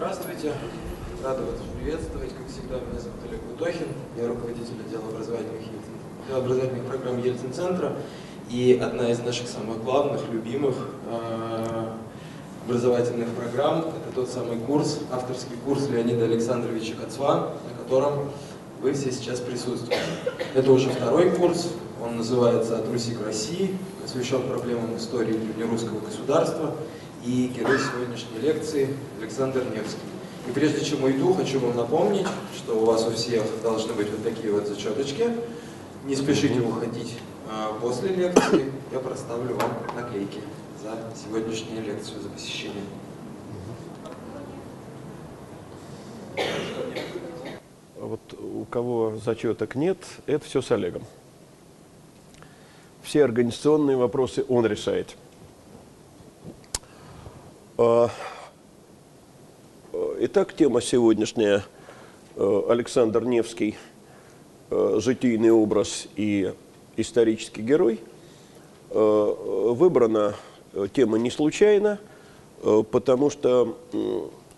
Здравствуйте. Рада вас приветствовать. Как всегда, меня зовут Олег Бутохин. Я руководитель отдела образовательных, образовательных программ Ельцин-центра. И одна из наших самых главных, любимых э, образовательных программ – это тот самый курс, авторский курс Леонида Александровича Кацва, на котором вы все сейчас присутствуете. Это уже второй курс, он называется «От Руси к России», посвящен проблемам истории древнерусского государства. И герой сегодняшней лекции Александр Невский. И прежде чем уйду, хочу вам напомнить, что у вас у всех должны быть вот такие вот зачеточки. Не спешите уходить а, после лекции. Я проставлю вам наклейки за сегодняшнюю лекцию, за посещение. Вот у кого зачеток нет, это все с Олегом. Все организационные вопросы он решает. А, итак, тема сегодняшняя Александр Невский, житийный образ и исторический герой. Выбрана тема не случайно, потому что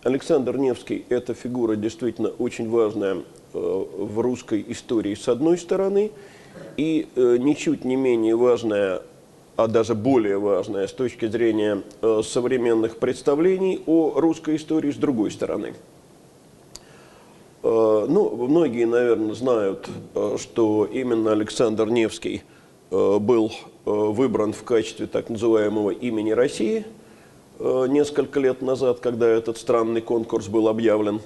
Александр Невский – это фигура действительно очень важная в русской истории с одной стороны, и э, ничуть не менее важная, а даже более важная с точки зрения э, современных представлений о русской истории с другой стороны. Ну, многие, наверное, знают, что именно Александр Невский был выбран в качестве так называемого имени России – Э, несколько лет назад, когда этот странный конкурс был объявлен.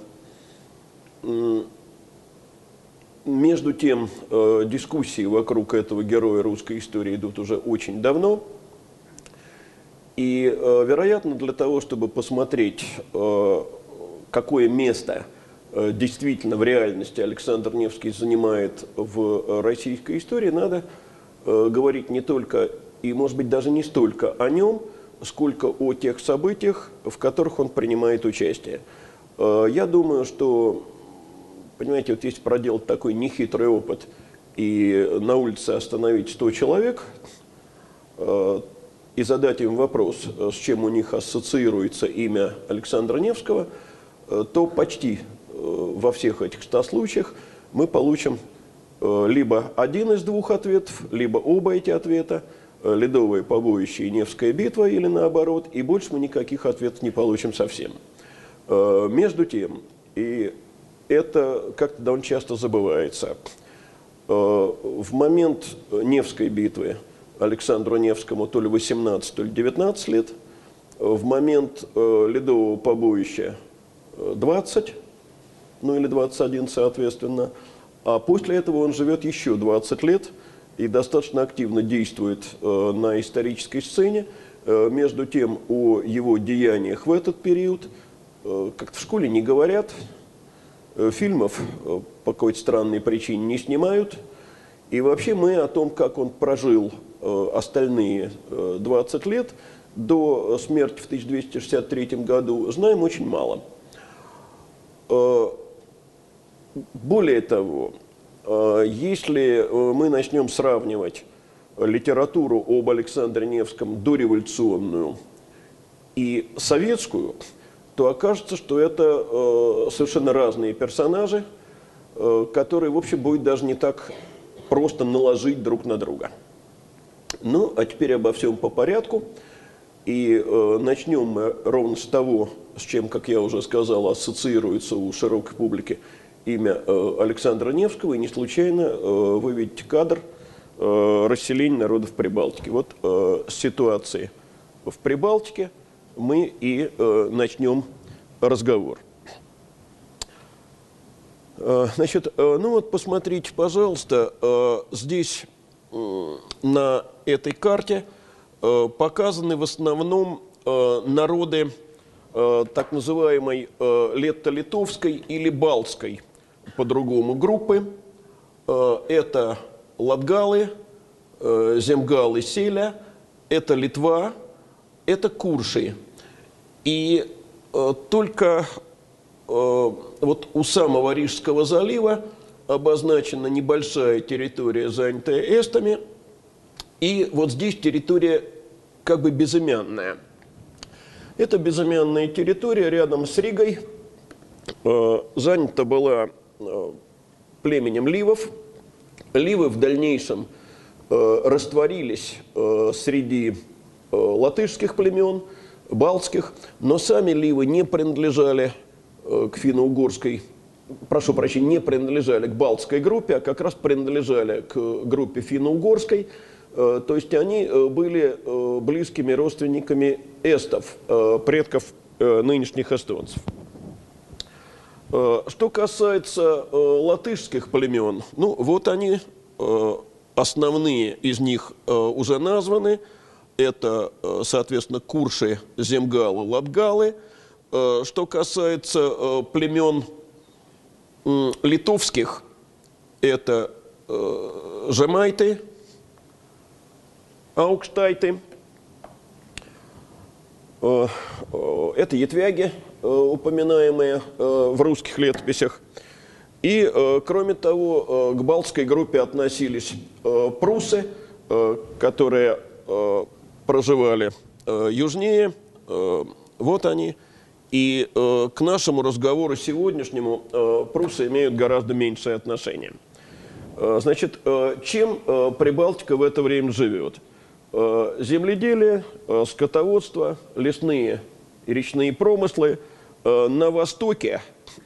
Между тем, э, дискуссии вокруг этого героя русской истории идут уже очень давно. И, э, вероятно, для того, чтобы посмотреть, какое место действительно в реальности Александр Невский занимает в российской истории, надо говорить не только и, может быть, даже не столько о нем – сколько о тех событиях, в которых он принимает участие. Э, я думаю, что, понимаете, вот если проделать такой нехитрый опыт и на улице остановить 100 человек э, и задать им вопрос, с чем у них ассоциируется имя Александра Невского, э, то почти во всех этих 100 случаях мы получим либо один из двух ответов, либо оба эти ответа – Э, ледовое побоище и Невская битва или наоборот, и больше мы никаких ответов не получим совсем. Э, между тем, и это как-то довольно часто забывается, э, в момент Невской битвы Александру Невскому то ли 18, то ли 19 лет, в момент ледового побоища 20, ну или 21 соответственно, а после этого он живет еще 20 лет – и достаточно активно действует э, на исторической сцене. Э, между тем, о его деяниях в этот период э, как-то в школе не говорят, фильмов по какой-то странной причине не снимают. И вообще мы о том, как он прожил остальные 20 лет до смерти в 1263 году, знаем очень мало. Более того, Э, если э, мы начнем сравнивать литературу об Александре Невском дореволюционную и советскую, то окажется, что это э, совершенно разные персонажи, которые, в общем, будет даже не так просто наложить друг на друга. Ну, а теперь обо всем по порядку. И э, начнем мы ровно с того, с чем, как я уже сказал, ассоциируется у широкой публики имя э, Александра Невского, и не случайно э, вы видите кадр э, расселения народов Прибалтики. Вот с ситуации в Прибалтике мы и начнем разговор. Значит, ну вот посмотрите, пожалуйста, здесь на этой карте показаны в основном народы так называемой летто-литовской или балтской по-другому группы. Э, это латгалы, э, земгалы селя, это Литва, это Курши. И э, только вот у самого Рижского залива обозначена небольшая территория, занятая эстами, и вот здесь территория как бы безымянная. Это безымянная территория рядом с Ригой, э, занята была э, племенем ливов. Ливы в дальнейшем э, растворились э, среди э, латышских племен, балтских, но сами ливы не принадлежали э, к финно-угорской прошу прощения, не принадлежали к Балтской группе, а как раз принадлежали к группе финно-угорской. Э, то есть они э, были близкими родственниками эстов, предков нынешних эстонцев. Что касается латышских племен, ну вот они, основные из них уже названы. Это, соответственно, курши, земгалы, латгалы. Что касается племен литовских это э, жемайты, аукштайты, э, э, это ятвяги, э, упоминаемые э, в русских летописях. И, э, кроме того, э, к балтской группе относились э, прусы, э, которые э, проживали э, южнее. Э, вот они – и э, к нашему разговору сегодняшнему прусы имеют гораздо меньшее отношение. Значит, чем Прибалтика в это время живет? Земледелие, скотоводство, лесные и речные промыслы. На востоке,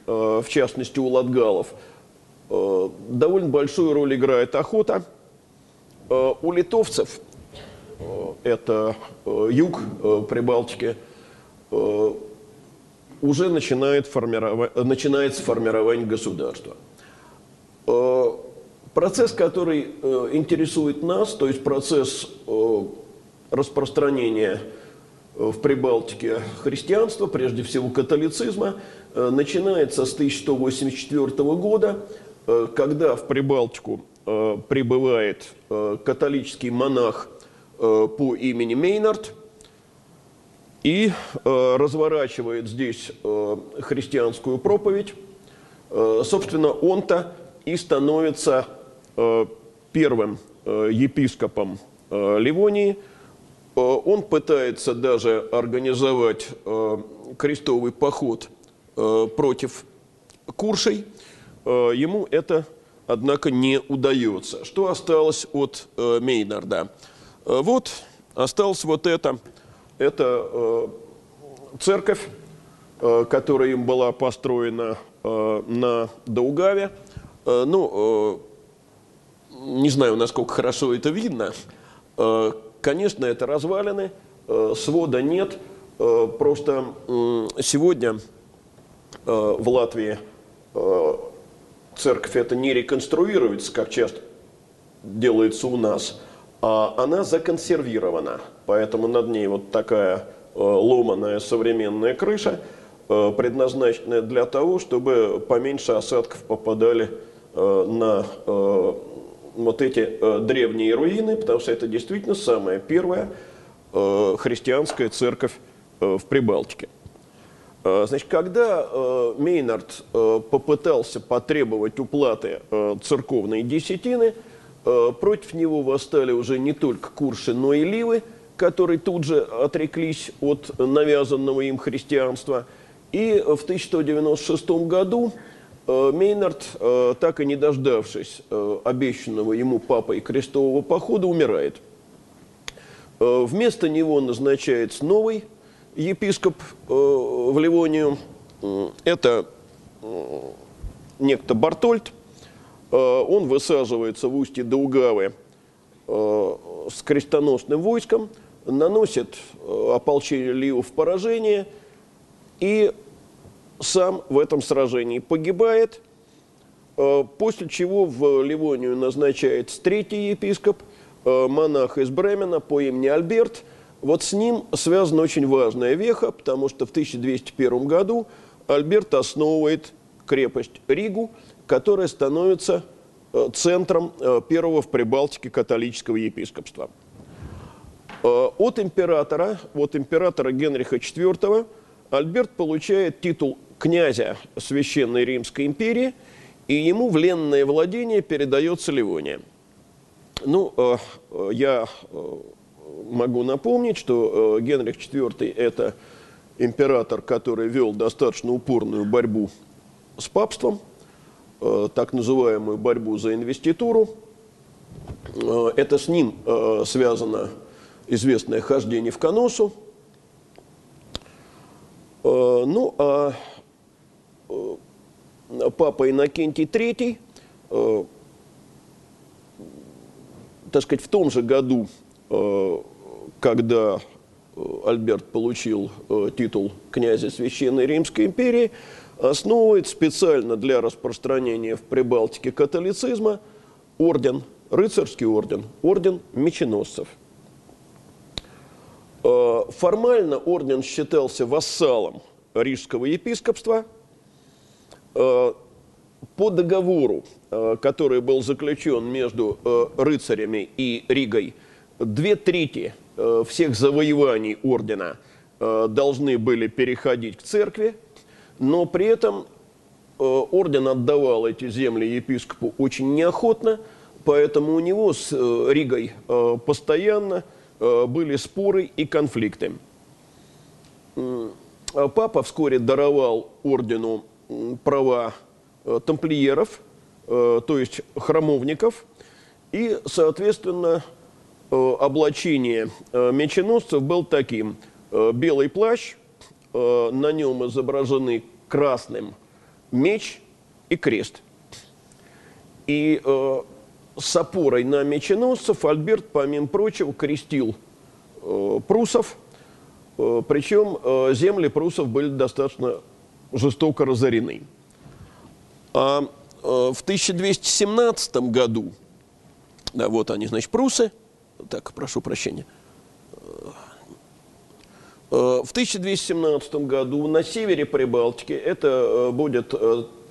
в частности у латгалов, довольно большую роль играет охота. У литовцев, это э, юг э, Прибалтики, э, уже начинает формировать, начинается формирование государства. Э, процесс, который э, интересует нас, то есть процесс э, распространения в Прибалтике христианства, прежде всего католицизма, начинается с 1184 года, когда в Прибалтику прибывает католический монах по имени Мейнард – и э, разворачивает здесь э, христианскую проповедь. Э, собственно, он-то и становится э, первым э, епископом э, Ливонии. Э, он пытается даже организовать э, крестовый поход э, против Куршей. Э, ему это, однако, не удается. Что осталось от э, Мейнарда? Э, вот осталось вот это – это э, церковь, э, которая им была построена э, на Даугаве. Ну, не знаю, насколько хорошо это видно. Конечно, это развалины, свода нет. Просто сегодня в Латвии церковь это не реконструируется, как часто делается у нас, она законсервирована. Поэтому над ней вот такая э, ломаная современная крыша, э, предназначенная для того, чтобы поменьше осадков попадали э, на вот эти древние руины, потому что это действительно самая первая христианская церковь в Прибалтике. Значит, когда Мейнард попытался потребовать уплаты церковной десятины, против него восстали уже не только курши, но и ливы – которые тут же отреклись от навязанного им христианства. И в 1196 году э, Мейнард, э, так и не дождавшись э, обещанного ему папой крестового похода, умирает. Вместо него назначается новый епископ в Ливонию. Это некто Бартольд. Он высаживается в устье Даугавы с крестоносным войском – наносит э, ополчению Ливов поражение и сам в этом сражении погибает, э, после чего в Ливонию назначается третий епископ, э, монах из Бремена по имени Альберт. Вот с ним связана очень важная веха, потому что в 1201 году Альберт основывает крепость Ригу, которая становится центром первого в Прибалтике католического епископства. Э, от императора, от императора Генриха IV, Альберт получает титул князя Священной Римской империи, и ему в ленное владение передается Ливония. Ну, э, я э, могу напомнить, что Генрих IV – это император, который вел достаточно упорную борьбу с папством, э, так называемую борьбу за инвеституру. Э, это с ним э, связано известное хождение в Коносу. Э, ну, а э, папа Иннокентий III, э, так сказать, в том же году, э, когда э, Альберт получил э, титул князя Священной Римской империи, основывает специально для распространения в Прибалтике католицизма орден, рыцарский орден, орден меченосцев. Э, формально орден считался вассалом рижского епископства. Э, по договору, э, который был заключен между рыцарями и Ригой, две трети всех завоеваний ордена должны были переходить к церкви, но при этом орден отдавал эти земли епископу очень неохотно, поэтому у него с Ригой постоянно были споры и конфликты. Папа вскоре даровал ордену права э, тамплиеров, э, то есть храмовников, и, соответственно, э, облачение меченосцев был таким. Белый плащ, на нем изображены красным меч и крест. И с опорой на меченосцев Альберт, помимо прочего, крестил прусов, причем земли прусов были достаточно жестоко разорены. А э, в 1217 году, да, вот они, значит, прусы, так, прошу прощения, э, в 1217 году на севере Прибалтики, это э, будет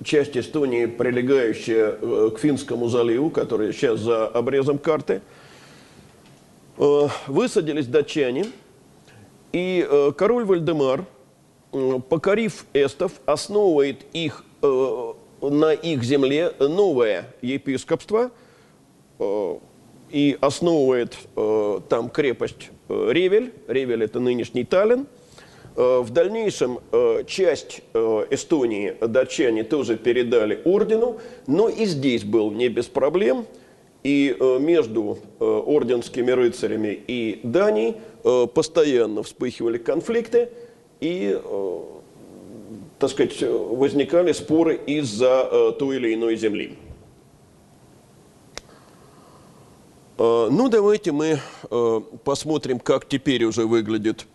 часть Эстонии, прилегающая к Финскому заливу, который сейчас за обрезом карты, высадились датчане, и король Вальдемар – покорив эстов, основывает их, э, на их земле новое епископство э, и основывает э, там крепость Ревель. Ревель – это нынешний Таллин. В дальнейшем часть Эстонии датчане тоже передали ордену, но и здесь был не без проблем. И между орденскими рыцарями и Данией постоянно вспыхивали конфликты – и, э, так сказать, возникали споры из-за э, той или иной земли. Э, ну, давайте мы посмотрим, как теперь уже выглядит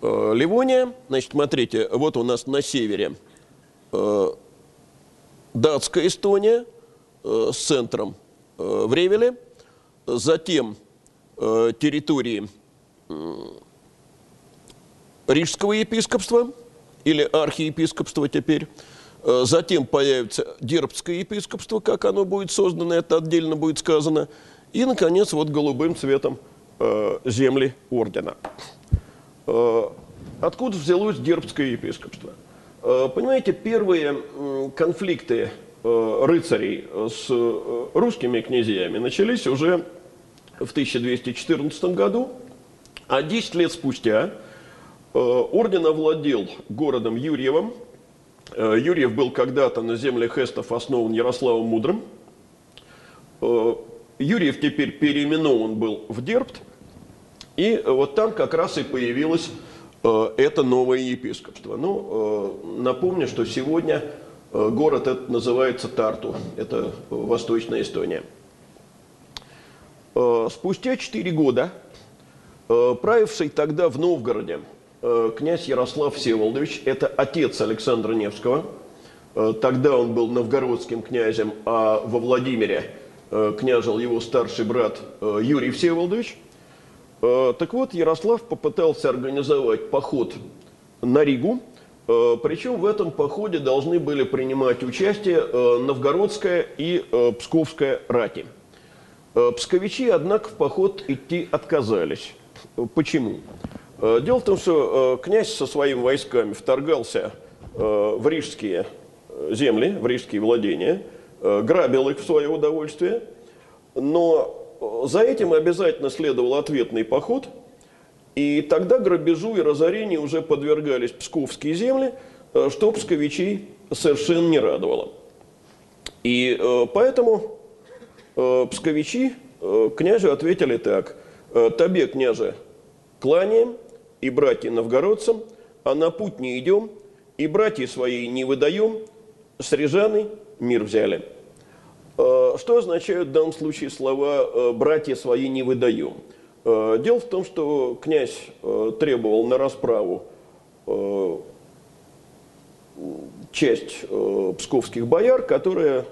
Ливония. Значит, смотрите, вот у нас на севере датская Эстония с центром в Ревеле, затем территории Рижского епископства или архиепископства теперь. Э, затем появится Дербское епископство, как оно будет создано, это отдельно будет сказано. И, наконец, вот голубым цветом э, земли ордена. Э, откуда взялось Дербское епископство? Понимаете, первые конфликты рыцарей с русскими князьями начались уже в 1214 году, а 10 лет спустя Э, орден овладел городом Юрьевым. Э, Юрьев был когда-то на землях эстов основан Ярославом Мудрым. Э, Юрьев теперь переименован был в Дербт. И вот там как раз и появилось это новое епископство. Ну, напомню, что сегодня город этот называется Тарту. Это Восточная Эстония. Спустя 4 года правивший тогда в Новгороде Э, князь Ярослав Всеволодович, это отец Александра Невского. Э, тогда он был новгородским князем, а во Владимире э, княжил его старший брат Юрий Всеволодович. Так вот, Ярослав попытался организовать поход на Ригу, причем в этом походе должны были принимать участие новгородская и псковская рати. Псковичи, однако, в поход идти отказались. Почему? Э, дело в том, что э, князь со своими войсками вторгался э, в рижские земли, в рижские владения, грабил их в свое удовольствие, но за этим обязательно следовал ответный поход, и тогда грабежу и разорению уже подвергались псковские земли, э, что псковичей совершенно не радовало. И э, поэтому э, псковичи э, князю ответили так. «Э, «Тебе, княже, кланяем, и братья новгородцам, а на путь не идем, и братья свои не выдаем, с Рязаны мир взяли». Э, Что означают в данном случае слова э, «братья свои не выдаем»? Э, Дело в том, что князь требовал на расправу часть псковских бояр, которые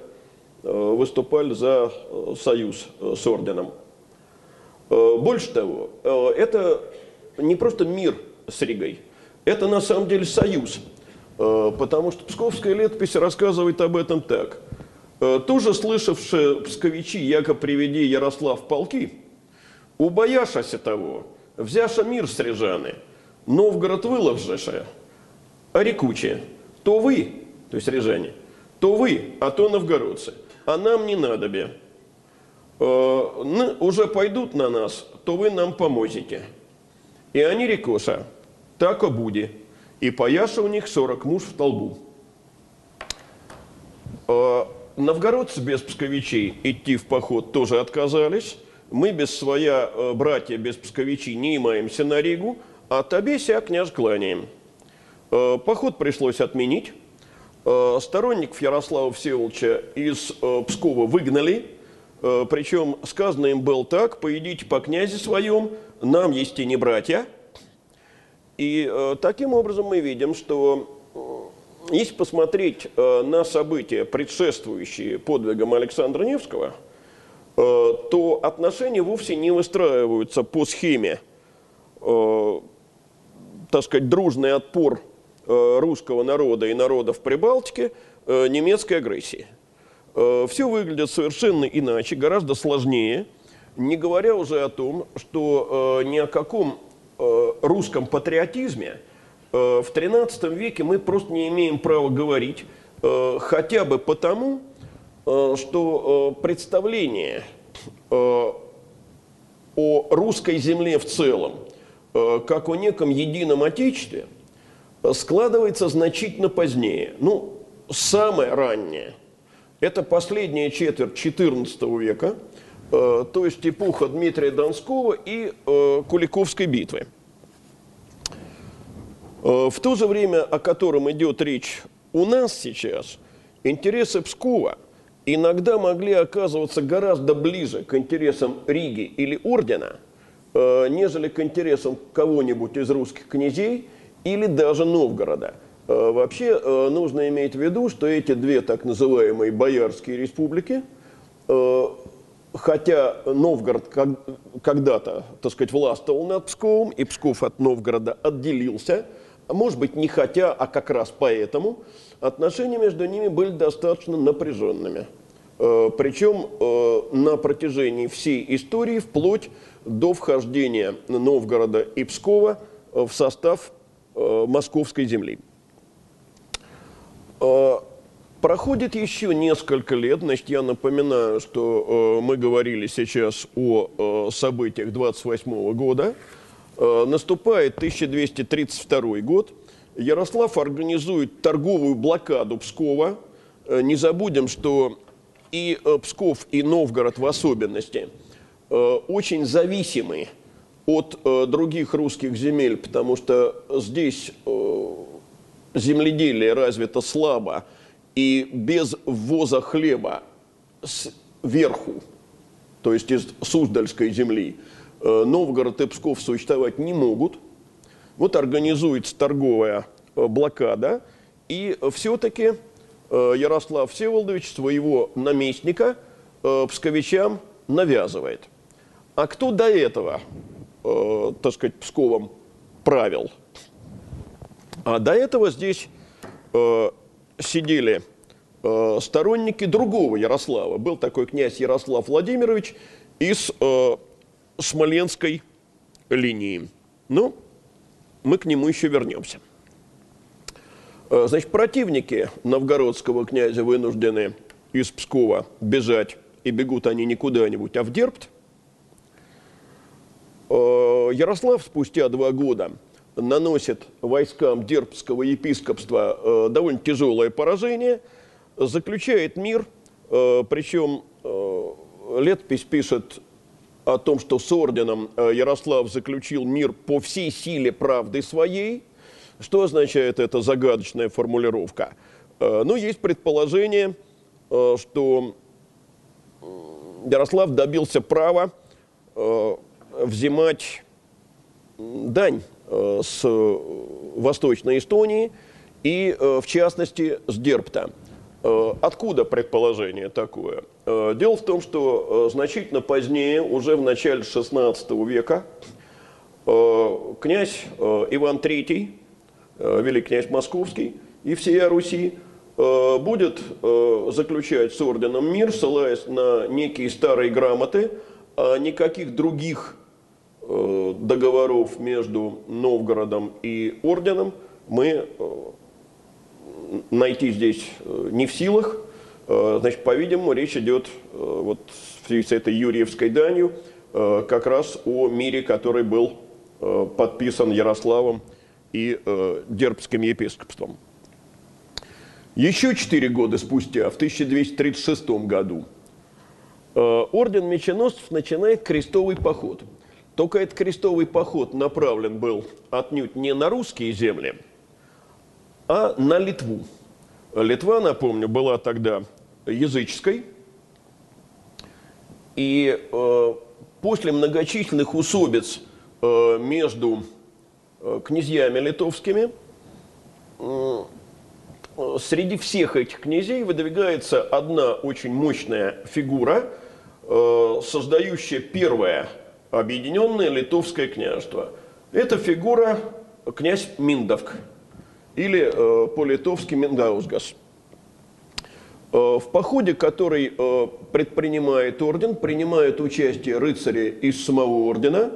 выступали за союз с орденом. Больше того, это не просто мир с Ригой, это на самом деле союз, потому что псковская летопись рассказывает об этом так. Э, Тоже слышавшие псковичи, яко приведи Ярослав полки, убояшася того, взяша мир с Рязаны, Новгород выложеше, а рекуче, то вы, то есть рязане, то вы, а то новгородцы, а нам не надобе. Э, н- уже пойдут на нас, то вы нам поможете. И они рекоша, так и буди. И пояша у них сорок муж в толбу. Э, Новгородцы без псковичей идти в поход тоже отказались. Мы без своя э, братья, без псковичей не имаемся на Ригу, а тебе ся княж кланяем. Э, Поход пришлось отменить. Сторонников Ярослава Всеволодовича из Пскова выгнали. Причем сказано им было так, поедите по князе своем, нам есть и не братья. И э, таким образом мы видим, что э, если посмотреть э, на события, предшествующие подвигам Александра Невского, э, то отношения вовсе не выстраиваются по схеме, э, так сказать, дружный отпор э, русского народа и народов Прибалтики э, немецкой агрессии. Все выглядит совершенно иначе, гораздо сложнее, не говоря уже о том, что э, ни о каком э, русском патриотизме э, в XIII веке мы просто не имеем права говорить, э, хотя бы потому, э, что э, представление э, о русской земле в целом, э, как о неком едином отечестве, э, складывается значительно позднее. Ну, самое раннее – это последняя четверть XIV века, э, то есть эпоха Дмитрия Донского и э, Куликовской битвы. Э, В то же время, о котором идет речь у нас сейчас, интересы Пскова иногда могли оказываться гораздо ближе к интересам Риги или Ордена, э, нежели к интересам кого-нибудь из русских князей или даже Новгорода. Э, Вообще э, нужно иметь в виду, что эти две так называемые боярские республики э, хотя Новгород когда-то, так сказать, властвовал над Псковом, и Псков от Новгорода отделился, может быть, не хотя, а как раз поэтому, отношения между ними были достаточно напряженными. Э, Причем э, на протяжении всей истории, вплоть до вхождения Новгорода и Пскова э, в состав Московской земли. Проходит еще несколько лет, значит, я напоминаю, что э, мы говорили сейчас о э, событиях 28 года. Э, наступает 1232 год. Ярослав организует торговую блокаду Пскова. Э, не забудем, что и э, Псков, и Новгород в особенности э, очень зависимы от э, других русских земель, потому что здесь э, земледелие развито слабо, и без ввоза хлеба сверху, то есть из Суздальской земли, э, Новгород и Псков существовать не могут. Вот организуется торговая э, блокада, и все-таки э, Ярослав Всеволодович своего наместника псковичам навязывает. А кто до этого, так сказать, Псковом правил? А до этого здесь сидели э, сторонники другого Ярослава. Был такой князь Ярослав Владимирович из э, Смоленской линии. Ну, мы к нему еще вернемся. Э, Значит, противники новгородского князя вынуждены из Пскова бежать, и бегут они не куда-нибудь, а в Дербт. Э, Ярослав спустя два года наносит войскам дербского епископства э, довольно тяжелое поражение, заключает мир, э, причем э, летопись пишет о том, что с орденом э, Ярослав заключил мир по всей силе правды своей. Что означает эта загадочная формулировка? Э, ну, есть предположение, э, что Ярослав добился права взимать дань с Восточной Эстонии и, в частности, с Дерпта. Э, откуда предположение такое? Э, дело в том, что э, значительно позднее, уже в начале XVI века, князь Иван III, великий князь Московский и всея Руси, будет заключать с орденом мир, ссылаясь на некие старые грамоты, а никаких других договоров между Новгородом и орденом мы найти здесь э, не в силах. Э, значит, по-видимому, речь идет э, вот в связи с этой Юрьевской данью как раз о мире, который был подписан Ярославом и Дербским епископством. Еще четыре года спустя, в 1236 году, орден меченосцев начинает крестовый поход. Только этот крестовый поход направлен был отнюдь не на русские земли – а на Литву. Литва, напомню, была тогда языческой. И э, после многочисленных усобиц э, между э, князьями литовскими, э, среди всех этих князей выдвигается одна очень мощная фигура, э, создающая первое объединенное литовское княжество. Это фигура князь Миндовк – или э, по-литовски Мингаусгас. Э, в походе, который э, предпринимает орден, принимают участие рыцари из самого ордена,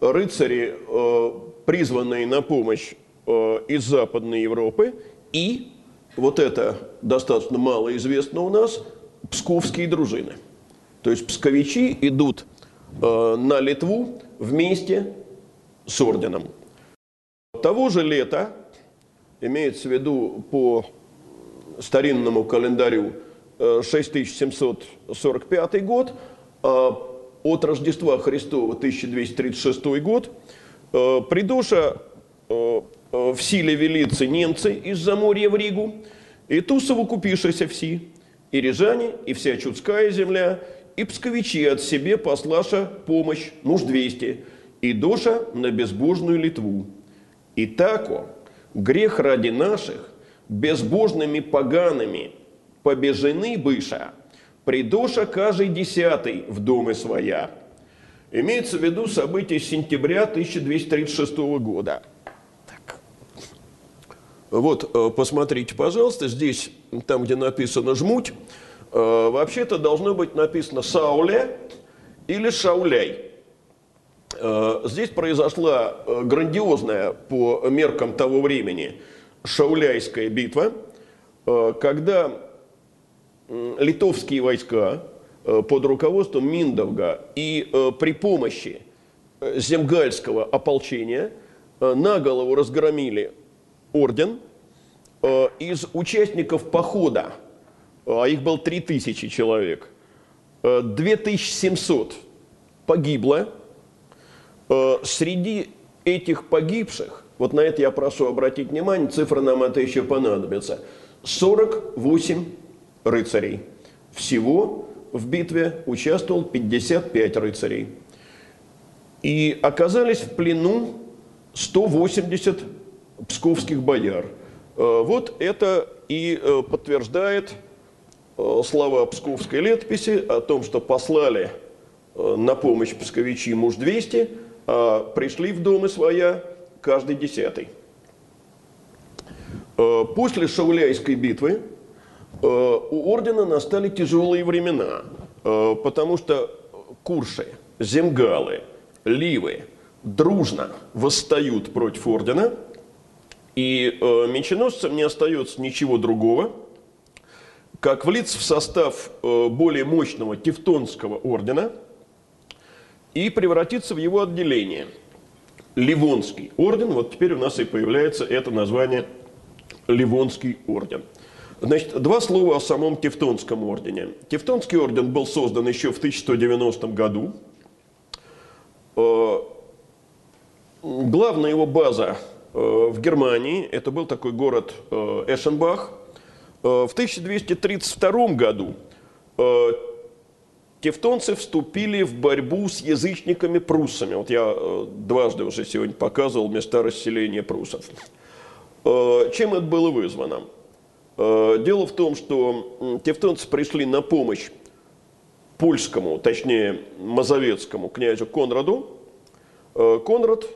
рыцари, э, призванные на помощь э, из Западной Европы, и, вот это достаточно мало известно у нас, псковские дружины. То есть псковичи идут на Литву вместе с орденом. Того же лета имеется в виду по старинному календарю 6745 э, год, а от Рождества Христова 1236 год, э, придуша э, в силе велицы немцы из-за моря в Ригу, и Тусову купишися все, и рижане, и вся Чудская земля, и псковичи от себе послаша помощь, нуж 200, и доша на безбожную Литву. И тако, грех ради наших, безбожными погаными, побежены быша, придоша каждый десятый в доме своя. Имеется в виду события сентября 1236 года. Так. Вот, э, посмотрите, пожалуйста, здесь, там, где написано «жмуть», вообще-то должно быть написано «сауле» или «шауляй». Э, здесь произошла э, грандиозная по меркам того времени Шауляйская битва, э, когда литовские войска под руководством Миндовга и при помощи земгальского ополчения на голову разгромили орден. Из участников похода, а их было 3000 человек, 2700 погибло, Э, среди этих погибших, вот на это я прошу обратить внимание, цифра нам это еще понадобится, 48 рыцарей. Всего в битве участвовал 55 рыцарей. И оказались в плену 180 псковских бояр. Э, вот это и э, подтверждает слова псковской летописи о том, что послали на помощь псковичи муж 200, а, пришли в дома своя каждый десятый. А, после Шауляйской битвы у ордена настали тяжелые времена, потому что курши, земгалы, ливы дружно восстают против ордена, и меченосцам не остается ничего другого, как влиться в состав более мощного Тевтонского ордена – и превратиться в его отделение. Ливонский орден. Вот теперь у нас и появляется это название Ливонский орден. Значит, два слова о самом Тевтонском ордене. Тевтонский орден был создан еще в 1190 году. Э, главная его база э, в Германии, это был такой город э, Эшенбах. В 1232 году тевтонцы вступили в борьбу с язычниками-пруссами. Вот я дважды уже сегодня показывал места расселения пруссов. Чем это было вызвано? Э, дело в том, что тевтонцы пришли на помощь польскому, точнее мазовецкому князю Конраду. Э, Конрад,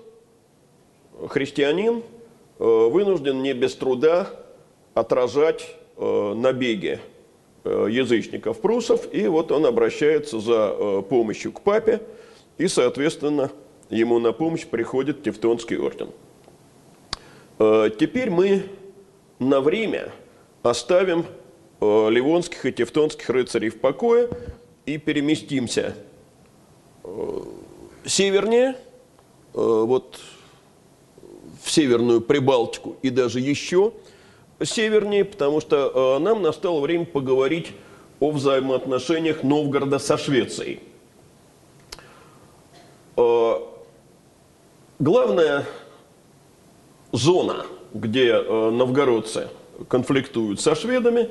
христианин, э, вынужден не без труда отражать набеги язычников прусов, и вот он обращается за помощью к папе, и, соответственно, ему на помощь приходит Тевтонский орден. Теперь мы на время оставим э, ливонских и тевтонских рыцарей в покое и переместимся э, севернее, э, вот в Северную Прибалтику и даже еще севернее, потому что нам настало время поговорить о взаимоотношениях Новгорода со Швецией. Главная зона, где новгородцы – конфликтуют со шведами.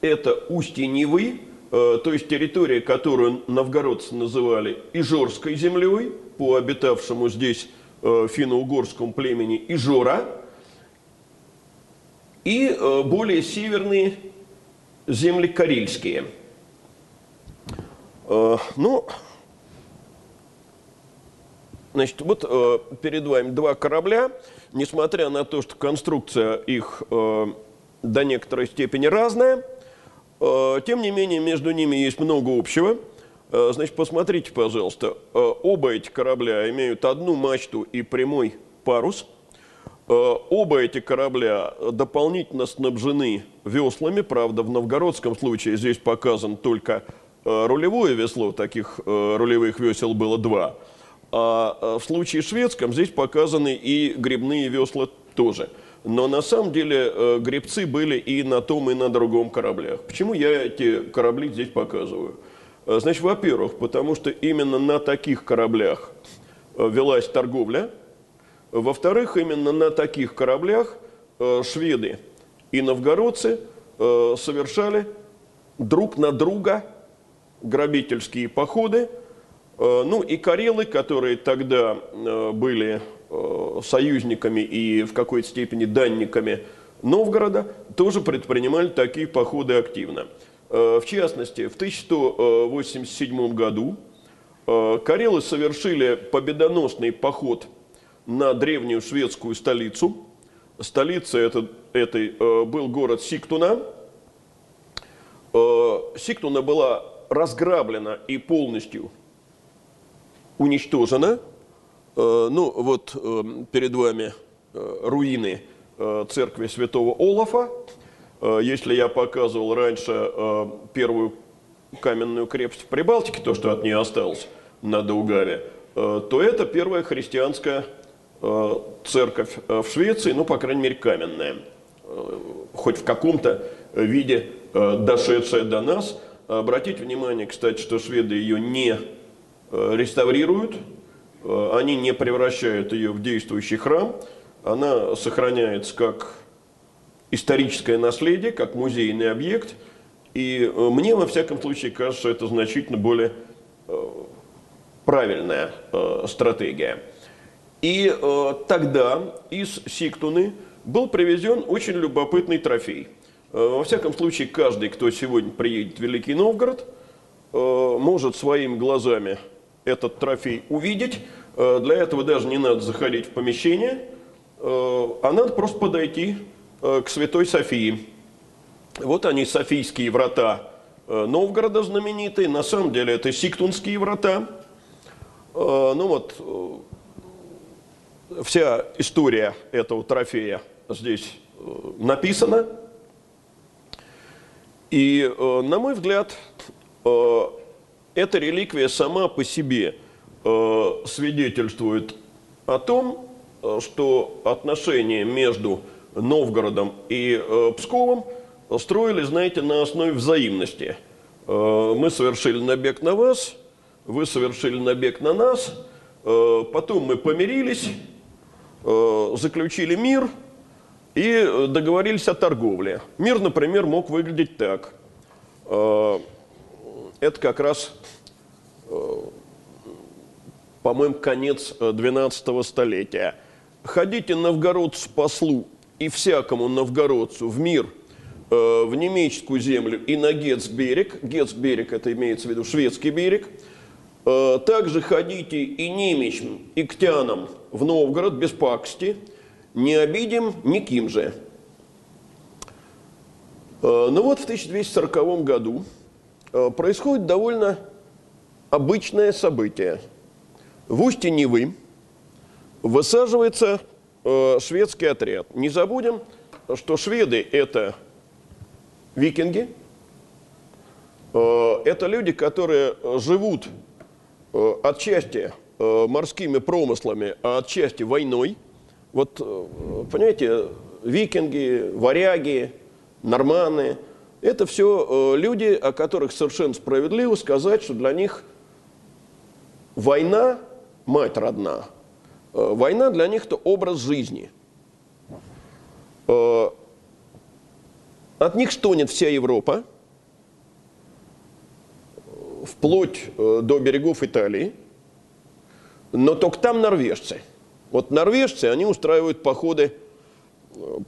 Это устье Невы, э, то есть территория, которую новгородцы называли Ижорской землей, по обитавшему здесь э, финно-угорскому племени Ижора, и э, более северные земли карельские. Ну, значит, вот перед вами два корабля – несмотря на то, что конструкция их э, до некоторой степени разная, э, тем не менее между ними есть много общего. Э, значит, посмотрите, пожалуйста, э, оба эти корабля имеют одну мачту и прямой парус. Э, оба эти корабля дополнительно снабжены веслами, правда, в новгородском случае здесь показан только э, рулевое весло, таких э, рулевых весел было два – а, в случае шведском здесь показаны и грибные весла тоже. Но на самом деле гребцы были и на том, и на другом кораблях. Почему я эти корабли здесь показываю? Значит, во-первых, потому что именно на таких кораблях велась торговля. Во-вторых, именно на таких кораблях шведы и новгородцы совершали друг на друга грабительские походы – Э, ну и карелы, которые тогда э, были э, союзниками и в какой-то степени данниками Новгорода, тоже предпринимали такие походы активно. В частности, в 1187 году карелы совершили победоносный поход на древнюю шведскую столицу. Столица это, этой был город Сиктуна. Сиктуна была разграблена и полностью уничтожена. Э, ну, вот э, перед вами э, руины церкви святого Олафа. Если я показывал раньше первую каменную крепость в Прибалтике, то, что от нее осталось на Даугаве, то это первая христианская церковь в Швеции, ну, по крайней мере, каменная, хоть в каком-то виде дошедшая до нас. Обратите внимание, кстати, что шведы ее не Э, реставрируют, э, они не превращают ее в действующий храм, она сохраняется как историческое наследие, как музейный объект, и э, мне, во всяком случае, кажется, что это значительно более правильная стратегия. И тогда из Сиктуны был привезен очень любопытный трофей. Во всяком случае, каждый, кто сегодня приедет в Великий Новгород, может своими глазами этот трофей увидеть. Э, для этого даже не надо заходить в помещение, э, а надо просто подойти э, к Святой Софии. Вот они, Софийские врата Новгорода знаменитые. На самом деле это Сиктунские врата. Ну вот, вся история этого трофея здесь написана. И, на мой взгляд, эта реликвия сама по себе э, свидетельствует о том, э, что отношения между Новгородом и э, Псковом строили, знаете, на основе взаимности. Э, мы совершили набег на вас, вы совершили набег на нас, э, потом мы помирились, э, заключили мир и договорились о торговле. Мир, например, мог выглядеть так. Э, Это как раз, э, по-моему, конец э, 12 столетия. Ходите новгородцу послу и всякому новгородцу в мир, э, в немецкую землю и на Гетцберег. Гетцберег, это имеется в виду шведский берег. Э, Также ходите и немечам, и ктянам в Новгород без пакости, не обидим никим же. Э, Ну вот в 1240 году э, происходит довольно обычное событие. В устье Невы высаживается э, шведский отряд. Не забудем, что шведы – это викинги, это люди, которые живут отчасти морскими промыслами, а отчасти войной. Вот, э, понимаете, викинги, варяги, норманы – это все люди, о которых совершенно справедливо сказать, что для них война – мать родна. Э, Война для них – это образ жизни. Э, От них стонет вся Европа, вплоть э, до берегов Италии, но только там норвежцы. Вот норвежцы, они устраивают походы э,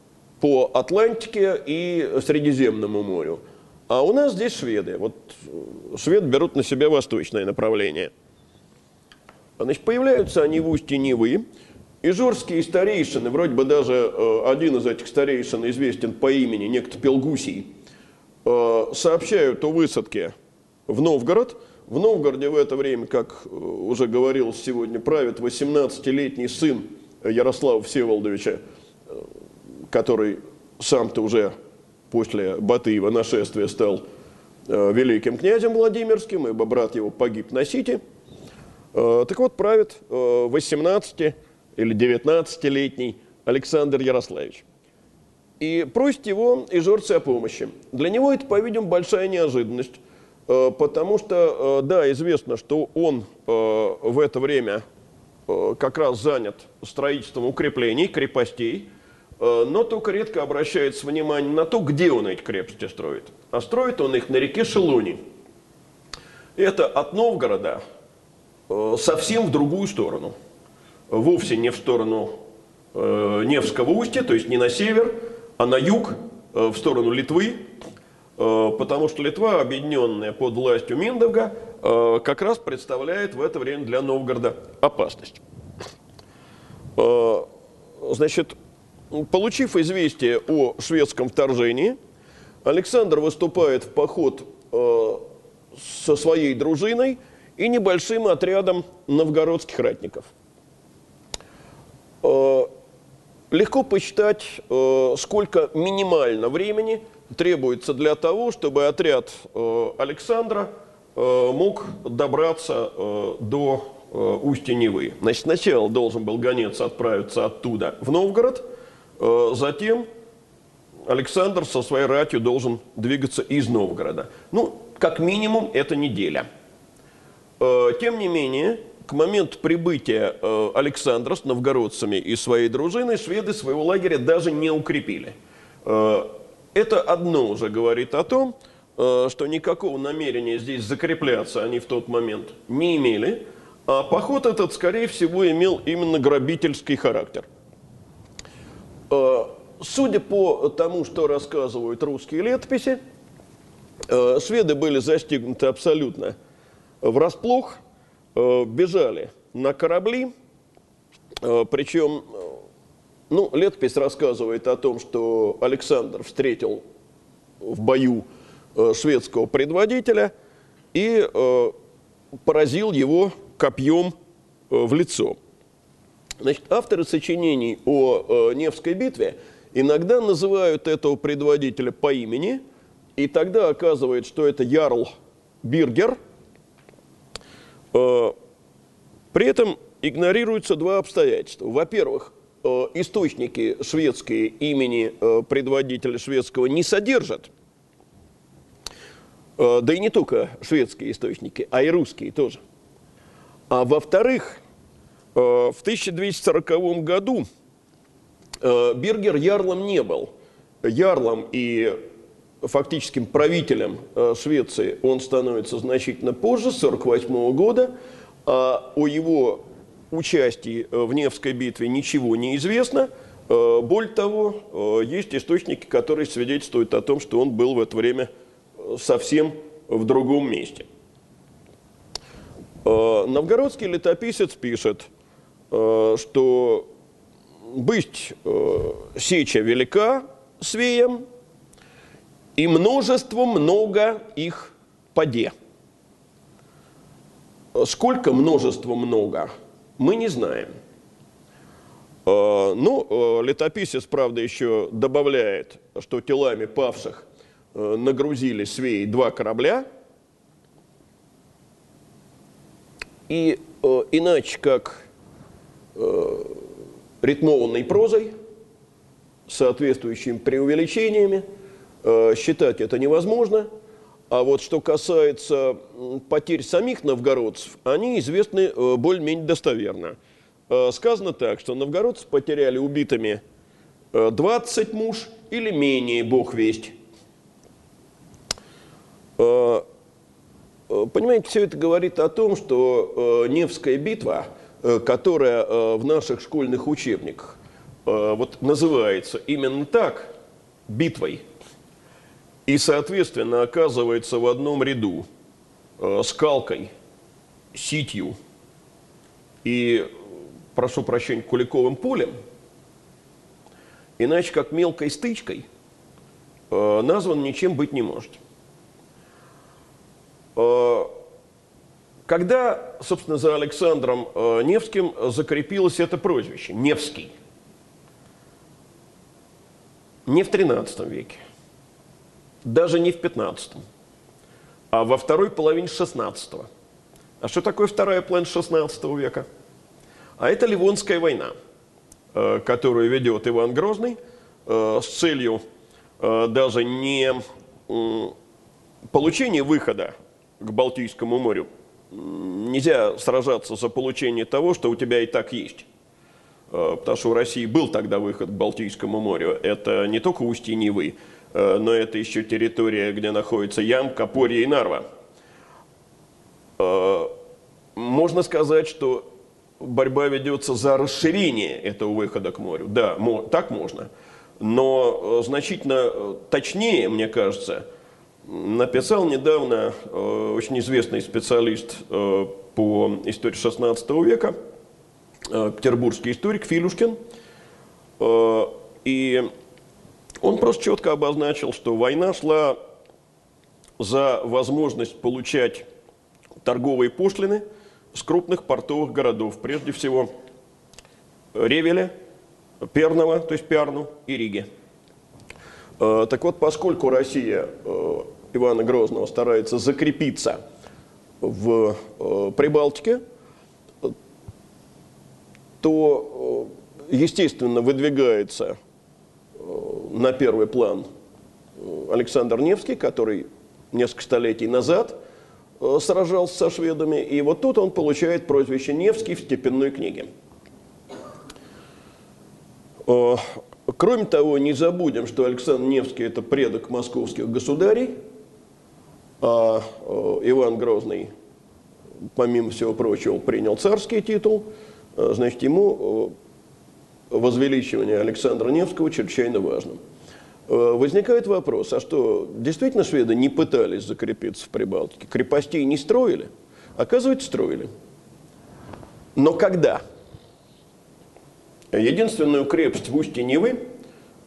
по Атлантике и Средиземному морю. А у нас здесь шведы. Вот э, швед берут на себя восточное направление. Значит, появляются они в устье Невы. Ижорские старейшины, вроде бы даже э, один из этих старейшин известен по имени, некто Пелгусий, сообщают о высадке в Новгород. В Новгороде в это время, как э, уже говорилось сегодня, правит 18-летний сын Ярослава Всеволодовича, э, который сам-то уже после Батыева нашествия стал э, великим князем Владимирским, ибо брат его погиб на Сити. Так вот, правит э, 18 или 19-летний Александр Ярославич. И просит его и жорцы о помощи. Для него это, по-видимому, большая неожиданность, потому что, э, да, известно, что он э, в это время э, как раз занят строительством укреплений, крепостей, э, но только редко обращается внимание на то, где он эти крепости строит. А строит он их на реке Шелуни. Это от Новгорода э, совсем в другую сторону. Вовсе не в сторону э, Невского устья, то есть не на север, а на юг, э, в сторону Литвы, э, потому что Литва, объединенная под властью Миндовга, э, как раз представляет в это время для Новгорода опасность. Э, Значит, получив известие о шведском вторжении, Александр выступает в поход э, со своей дружиной и небольшим отрядом новгородских ратников. Э, Легко посчитать, э, сколько минимально времени требуется для того, чтобы отряд э, Александра э, мог добраться э, до устья Невы. Значит, сначала должен был гонец отправиться оттуда в Новгород, затем Александр со своей ратью должен двигаться из Новгорода. Ну, как минимум, это неделя. Тем не менее, к моменту прибытия Александра с новгородцами и своей дружиной шведы своего лагеря даже не укрепили. Это одно уже говорит о том, э, что никакого намерения здесь закрепляться они в тот момент не имели, а поход этот, скорее всего, имел именно грабительский характер. Э, Судя по тому, что рассказывают русские летописи, э, шведы были застигнуты абсолютно врасплох, бежали на корабли, причем, ну, летопись рассказывает о том, что Александр встретил в бою э, шведского предводителя и э, поразил его копьем э, в лицо. Значит, авторы сочинений о Невской битве иногда называют этого предводителя по имени, и тогда оказывается, что это Ярл Биргер. При этом игнорируются два обстоятельства. Во-первых, источники шведские имени э, предводителя шведского не содержат. Э, да и не только шведские источники, а и русские тоже. А во-вторых, в 1240 году Бергер ярлом не был. Ярлом и фактическим правителем Швеции он становится значительно позже, 1948 года, а о его участии э, в Невской битве ничего не известно. Э, более того, э, есть источники, которые свидетельствуют о том, что он был в это время совсем в другом месте. Новгородский летописец пишет, что «бысть сеча велика свеем, и множество много их поде». Сколько множество много, мы не знаем. Э, ну, э, летописец, правда, еще добавляет, что телами павших э, нагрузили свеи два корабля. И иначе как ритмованной прозой, соответствующими преувеличениями, считать это невозможно – а вот что касается потерь самих новгородцев, они известны э, более-менее достоверно. Э, сказано так, что новгородцы потеряли убитыми 20 э, муж или менее, бог весть. Понимаете, все это говорит о том, что Невская битва, которая в наших школьных учебниках вот называется именно так, битвой – и, соответственно, оказывается в одном ряду э, скалкой, ситью и, прошу прощения, куликовым полем, иначе как мелкой стычкой, э, назван ничем быть не может. Э, когда, собственно, за Александром э, Невским закрепилось это прозвище, Невский, не в XIII веке, даже не в 15 а во второй половине 16 -го. А что такое вторая половина 16 века? А это Ливонская война, э, которую ведет Иван Грозный э, с целью э, даже не получения выхода к Балтийскому морю. Нельзя сражаться за получение того, что у тебя и так есть. Потому что у России был тогда выход к Балтийскому морю. Это не только устье Невы, но это еще территория, где находится Ямка, Порье и Нарва. Э, можно сказать, что борьба ведется за расширение этого выхода к морю. Да, так можно. Но э, значительно точнее, мне кажется, написал недавно очень известный специалист по истории XVI века, петербургский историк Филюшкин. И он просто четко обозначил, что война шла за возможность получать торговые пошлины с крупных портовых городов, прежде всего Ревеля, Перного, то есть Пярну и Риги. Э, так вот, поскольку Россия э, Ивана Грозного старается закрепиться в э, Прибалтике, то, естественно, выдвигается на первый план Александр Невский, который несколько столетий назад э, сражался со шведами, и вот тут он получает прозвище Невский в степенной книге. Э, кроме того, не забудем, что Александр Невский – это предок московских государей, а э, Иван Грозный, помимо всего прочего, принял царский титул, значит, ему возвеличивание Александра Невского чрезвычайно важным. Э, возникает вопрос, а что, действительно шведы не пытались закрепиться в Прибалтике? Крепостей не строили? Оказывается, строили. Но когда? Единственную крепость в устье Невы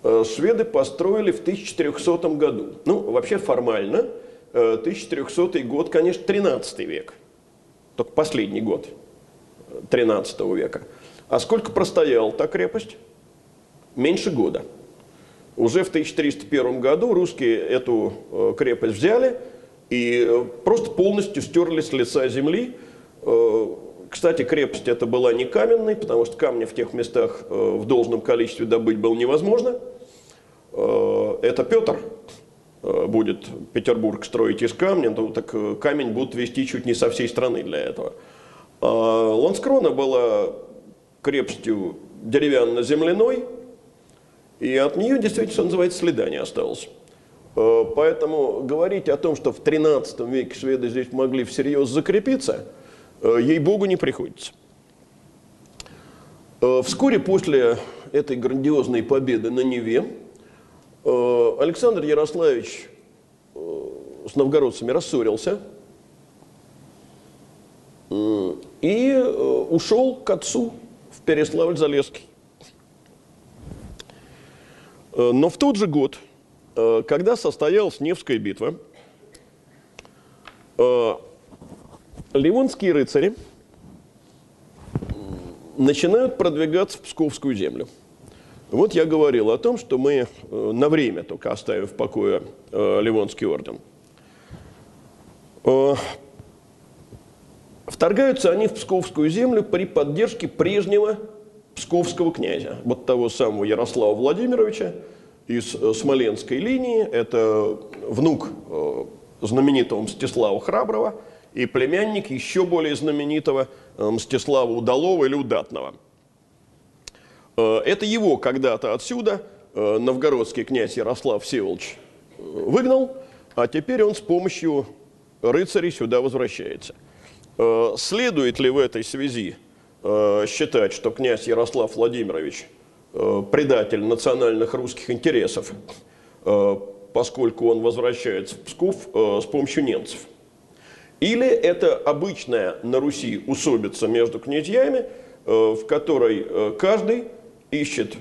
э, шведы построили в 1400 году. Ну, вообще формально, 1400 э, год, конечно, 13 век. Только последний год 13 века. А сколько простояла та крепость? Меньше года. Уже в 1301 году русские эту э, крепость взяли и э, просто полностью стерли с лица земли. Э, Кстати, крепость эта была не каменной, потому что камня в тех местах в должном количестве добыть было невозможно. Это Петр будет Петербург строить из камня, то так камень будут вести чуть не со всей страны для этого. А Ланскрона была крепостью деревянно-земляной, и от нее действительно, что называется, следа не осталось. Э, поэтому говорить о том, что в 13 веке шведы здесь могли всерьез закрепиться, э, ей-богу, не приходится. Э, вскоре после этой грандиозной победы на Неве Александр Ярославич с новгородцами рассорился и ушел к отцу Переславль-Залесский. Э, но в тот же год, э, когда состоялась Невская битва, э, ливонские рыцари начинают продвигаться в Псковскую землю. Вот я говорил о том, что мы на время только оставим в покое Ливонский орден. Вторгаются они в Псковскую землю при поддержке прежнего псковского князя, вот того самого Ярослава Владимировича из э, Смоленской линии. Это внук э, знаменитого Мстислава Храброго и племянник еще более знаменитого э, Мстислава Удалова или Удатного. Это его когда-то отсюда новгородский князь Ярослав Всеволодович выгнал, а теперь он с помощью рыцарей сюда возвращается. Следует ли в этой связи Э, считать, что князь Ярослав Владимирович э, предатель национальных русских интересов, э, поскольку он возвращается в Псков с помощью немцев. Или это обычная на Руси усобица между князьями, в которой каждый ищет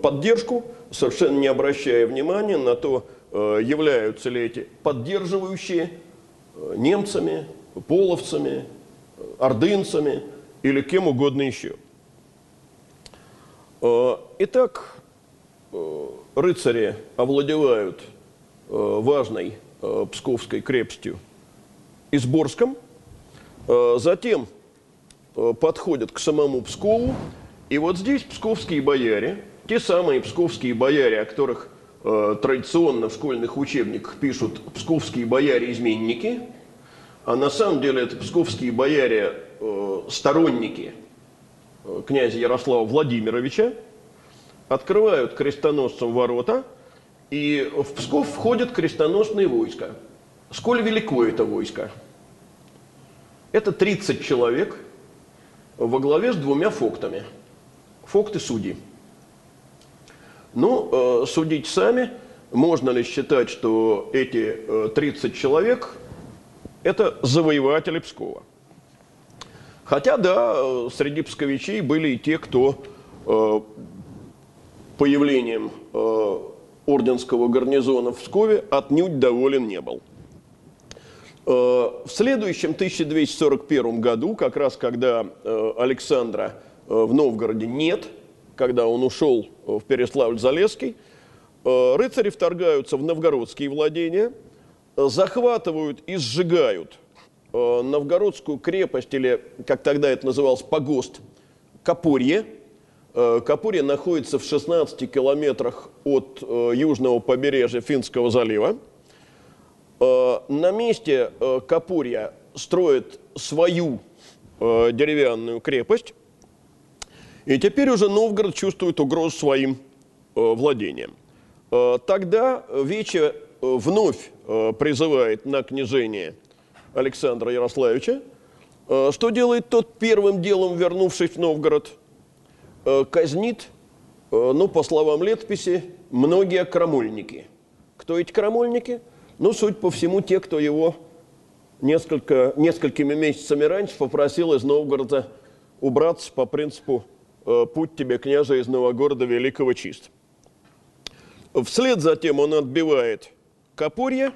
поддержку, совершенно не обращая внимания на то, являются ли эти поддерживающие немцами, половцами, ордынцами – или кем угодно еще. Э, итак, э, рыцари овладевают э, важной Псковской крепостью Изборском, затем подходят к самому Пскову, и вот здесь псковские бояре, те самые псковские бояре, о которых традиционно в школьных учебниках пишут «псковские бояре-изменники», а на самом деле это псковские бояре Э, сторонники э, князя Ярослава Владимировича открывают крестоносцам ворота, и в Псков входят крестоносные войска. Сколь велико это войско? Это 30 человек во главе с двумя фоктами. Фокты судьи. Ну, э, судить сами, можно ли считать, что эти э, 30 человек – это завоеватели Пскова – Хотя, да, среди псковичей были и те, кто э, появлением э, орденского гарнизона в Пскове отнюдь доволен не был. Э, в следующем 1241 году, как раз когда э, Александра э, в Новгороде нет, когда он ушел в Переславль-Залесский, э, рыцари вторгаются в новгородские владения, захватывают и сжигают – Э, новгородскую крепость, или, как тогда это называлось, погост Капурье. Э, Капурье находится в 16 километрах от э, южного побережья Финского залива. На месте Капурья строит свою деревянную крепость. И теперь уже Новгород чувствует угрозу своим владениям. Тогда Вече вновь призывает на княжение – Александра Ярославича. Э, что делает тот первым делом, вернувшись в Новгород? Э, казнит, э, ну, по словам летописи, многие крамольники. Кто эти крамольники? Ну, суть по всему, те, кто его несколько, несколькими месяцами раньше попросил из Новгорода убраться по принципу «Путь тебе, княжа, из Новогорода Великого чист». Вслед за тем он отбивает Капурье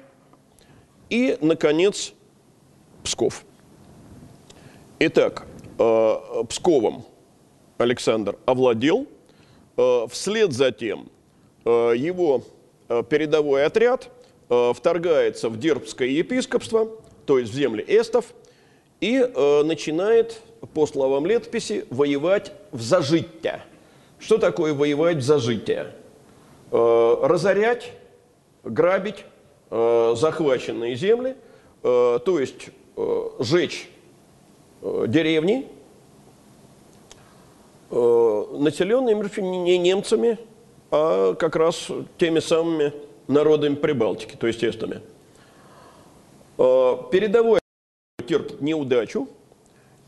и, наконец, Псков. Итак, э, Псковом Александр овладел. Э, вслед за тем э, его передовой отряд вторгается в Дербское епископство, то есть в земли эстов, и начинает по словам летописи, воевать в зажитие. Что такое воевать в зажитие? Разорять, грабить захваченные земли, э, то есть э, жечь э, деревни, э, населенные не немцами, а как раз теми самыми народами Прибалтики, то есть эстами. Э, передовой терпит неудачу,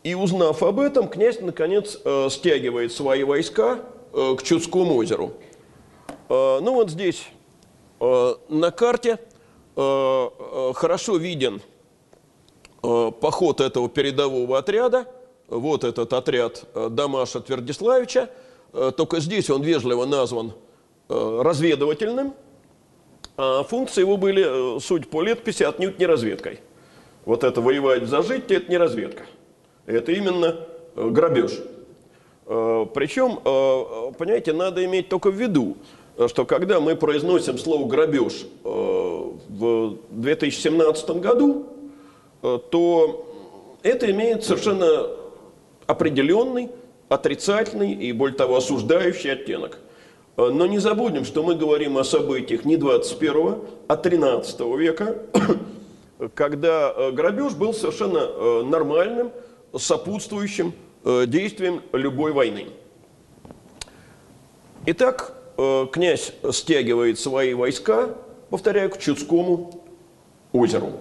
и узнав об этом, князь наконец э, стягивает свои войска э, к Чудскому озеру. Э, ну вот здесь э, на карте э, э, хорошо виден э, поход этого передового отряда. Вот этот отряд э, Дамаша Твердиславича. Э, только здесь он вежливо назван э, разведывательным. А функции его были, э, суть по летописи, отнюдь не разведкой. Вот это воевать за жить, это не разведка. Это именно э, грабеж. Э, Причем, э, понимаете, надо иметь только в виду, что когда мы произносим слово «грабеж» в 2017 году, то это имеет совершенно определенный, отрицательный и, более того, осуждающий оттенок. Но не забудем, что мы говорим о событиях не 21, а 13 века, когда грабеж был совершенно нормальным, сопутствующим э, действием любой войны. Итак, э, князь стягивает свои войска, повторяю, к Чудскому озеру.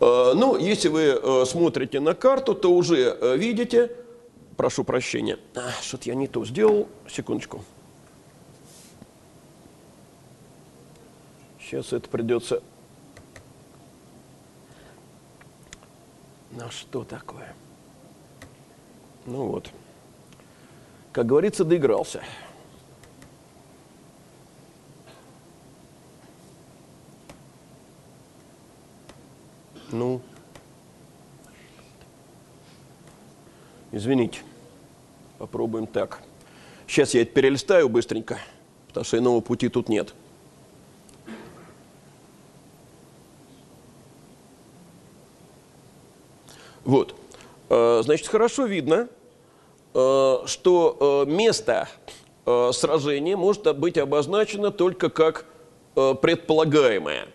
Э, ну, если вы э, смотрите на карту, то уже видите, прошу прощения, а, что-то я не то сделал, секундочку. Сейчас это придется... Ну, что такое? Ну вот. Как говорится, доигрался. Ну, извините, попробуем так. Сейчас я это перелистаю быстренько, потому что иного пути тут нет. Вот. Э, значит, хорошо видно, э, что э, место сражения может быть обозначено только как предполагаемое.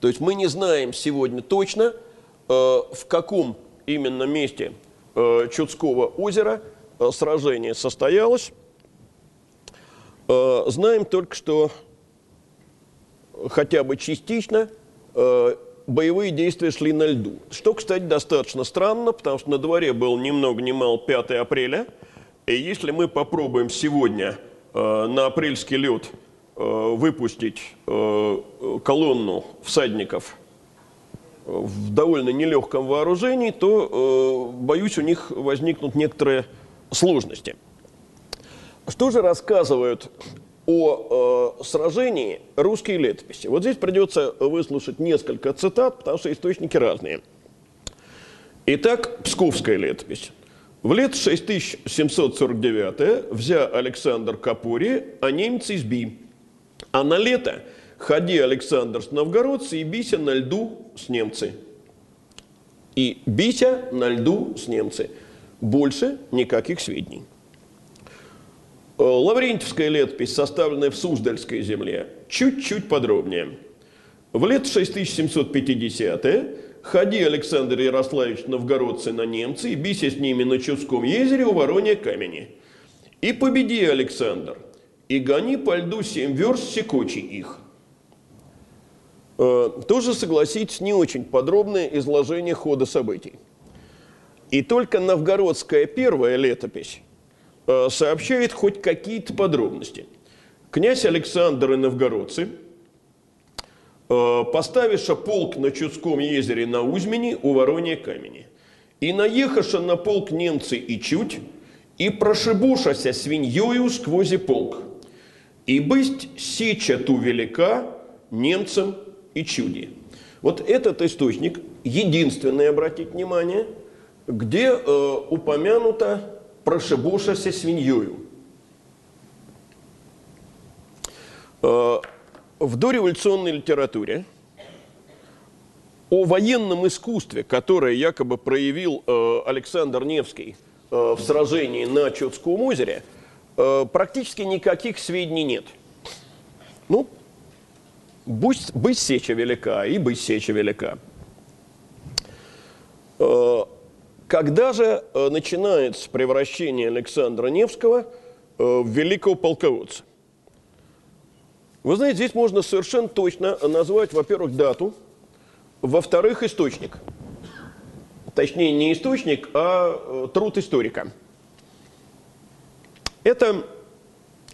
То есть мы не знаем сегодня точно, в каком именно месте Чудского озера сражение состоялось. Знаем только, что хотя бы частично боевые действия шли на льду. Что, кстати, достаточно странно, потому что на дворе был ни много ни мало 5 апреля. И если мы попробуем сегодня э, на апрельский лед э, выпустить э, колонну всадников в довольно нелегком вооружении, то, э, боюсь, у них возникнут некоторые сложности. Что же рассказывают о э, сражении русские летописи. Вот здесь придется выслушать несколько цитат, потому что источники разные. Итак, Псковская летопись. В лет 6749 взя Александр Капури, а немцы изби. А на лето ходи Александр с новгородцы и бися на льду с немцы. И бися на льду с немцы. Больше никаких сведений. Э, Лаврентьевская летопись, составленная в Суздальской земле, чуть-чуть подробнее. В лет 6750-е ходи Александр Ярославич Новгородцы на немцы и бися с ними на Чудском езере у Воронья камени. И победи, Александр, и гони по льду семь верст секочи их. Э, тоже, согласитесь, не очень подробное изложение хода событий. И только новгородская первая летопись Э, сообщает хоть какие-то подробности. Князь Александр и новгородцы, э, поставиша полк на Чудском езере на Узьмени у Воронья камени, и наехаша на полк немцы и чуть, и прошибушася свиньёю сквозь полк, и бысть сеча ту велика немцам и чуди. Вот этот источник, единственный, обратить внимание, где э, упомянуто прошибушася свиньёю. Э, в дореволюционной литературе о военном искусстве, которое якобы проявил э, Александр Невский э, в сражении на Чудском озере, практически никаких сведений нет. Ну, будь, быть сеча велика и быть сеча велика. Э, когда же э, начинается превращение Александра Невского э, в великого полководца? Вы знаете, здесь можно совершенно точно назвать, во-первых, дату – во-вторых, источник. Точнее, не источник, а э, труд историка. Это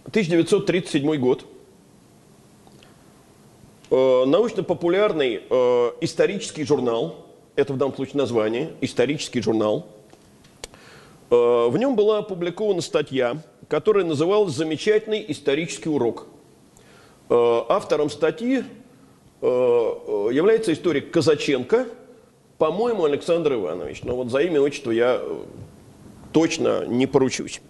1937 год. Э, научно-популярный э, исторический журнал, это в данном случае название, исторический журнал. В нем была опубликована статья, которая называлась «Замечательный исторический урок». Автором статьи Э, э, является историк Казаченко, по-моему, Александр Иванович. Но вот за имя отчество я э, точно не поручусь.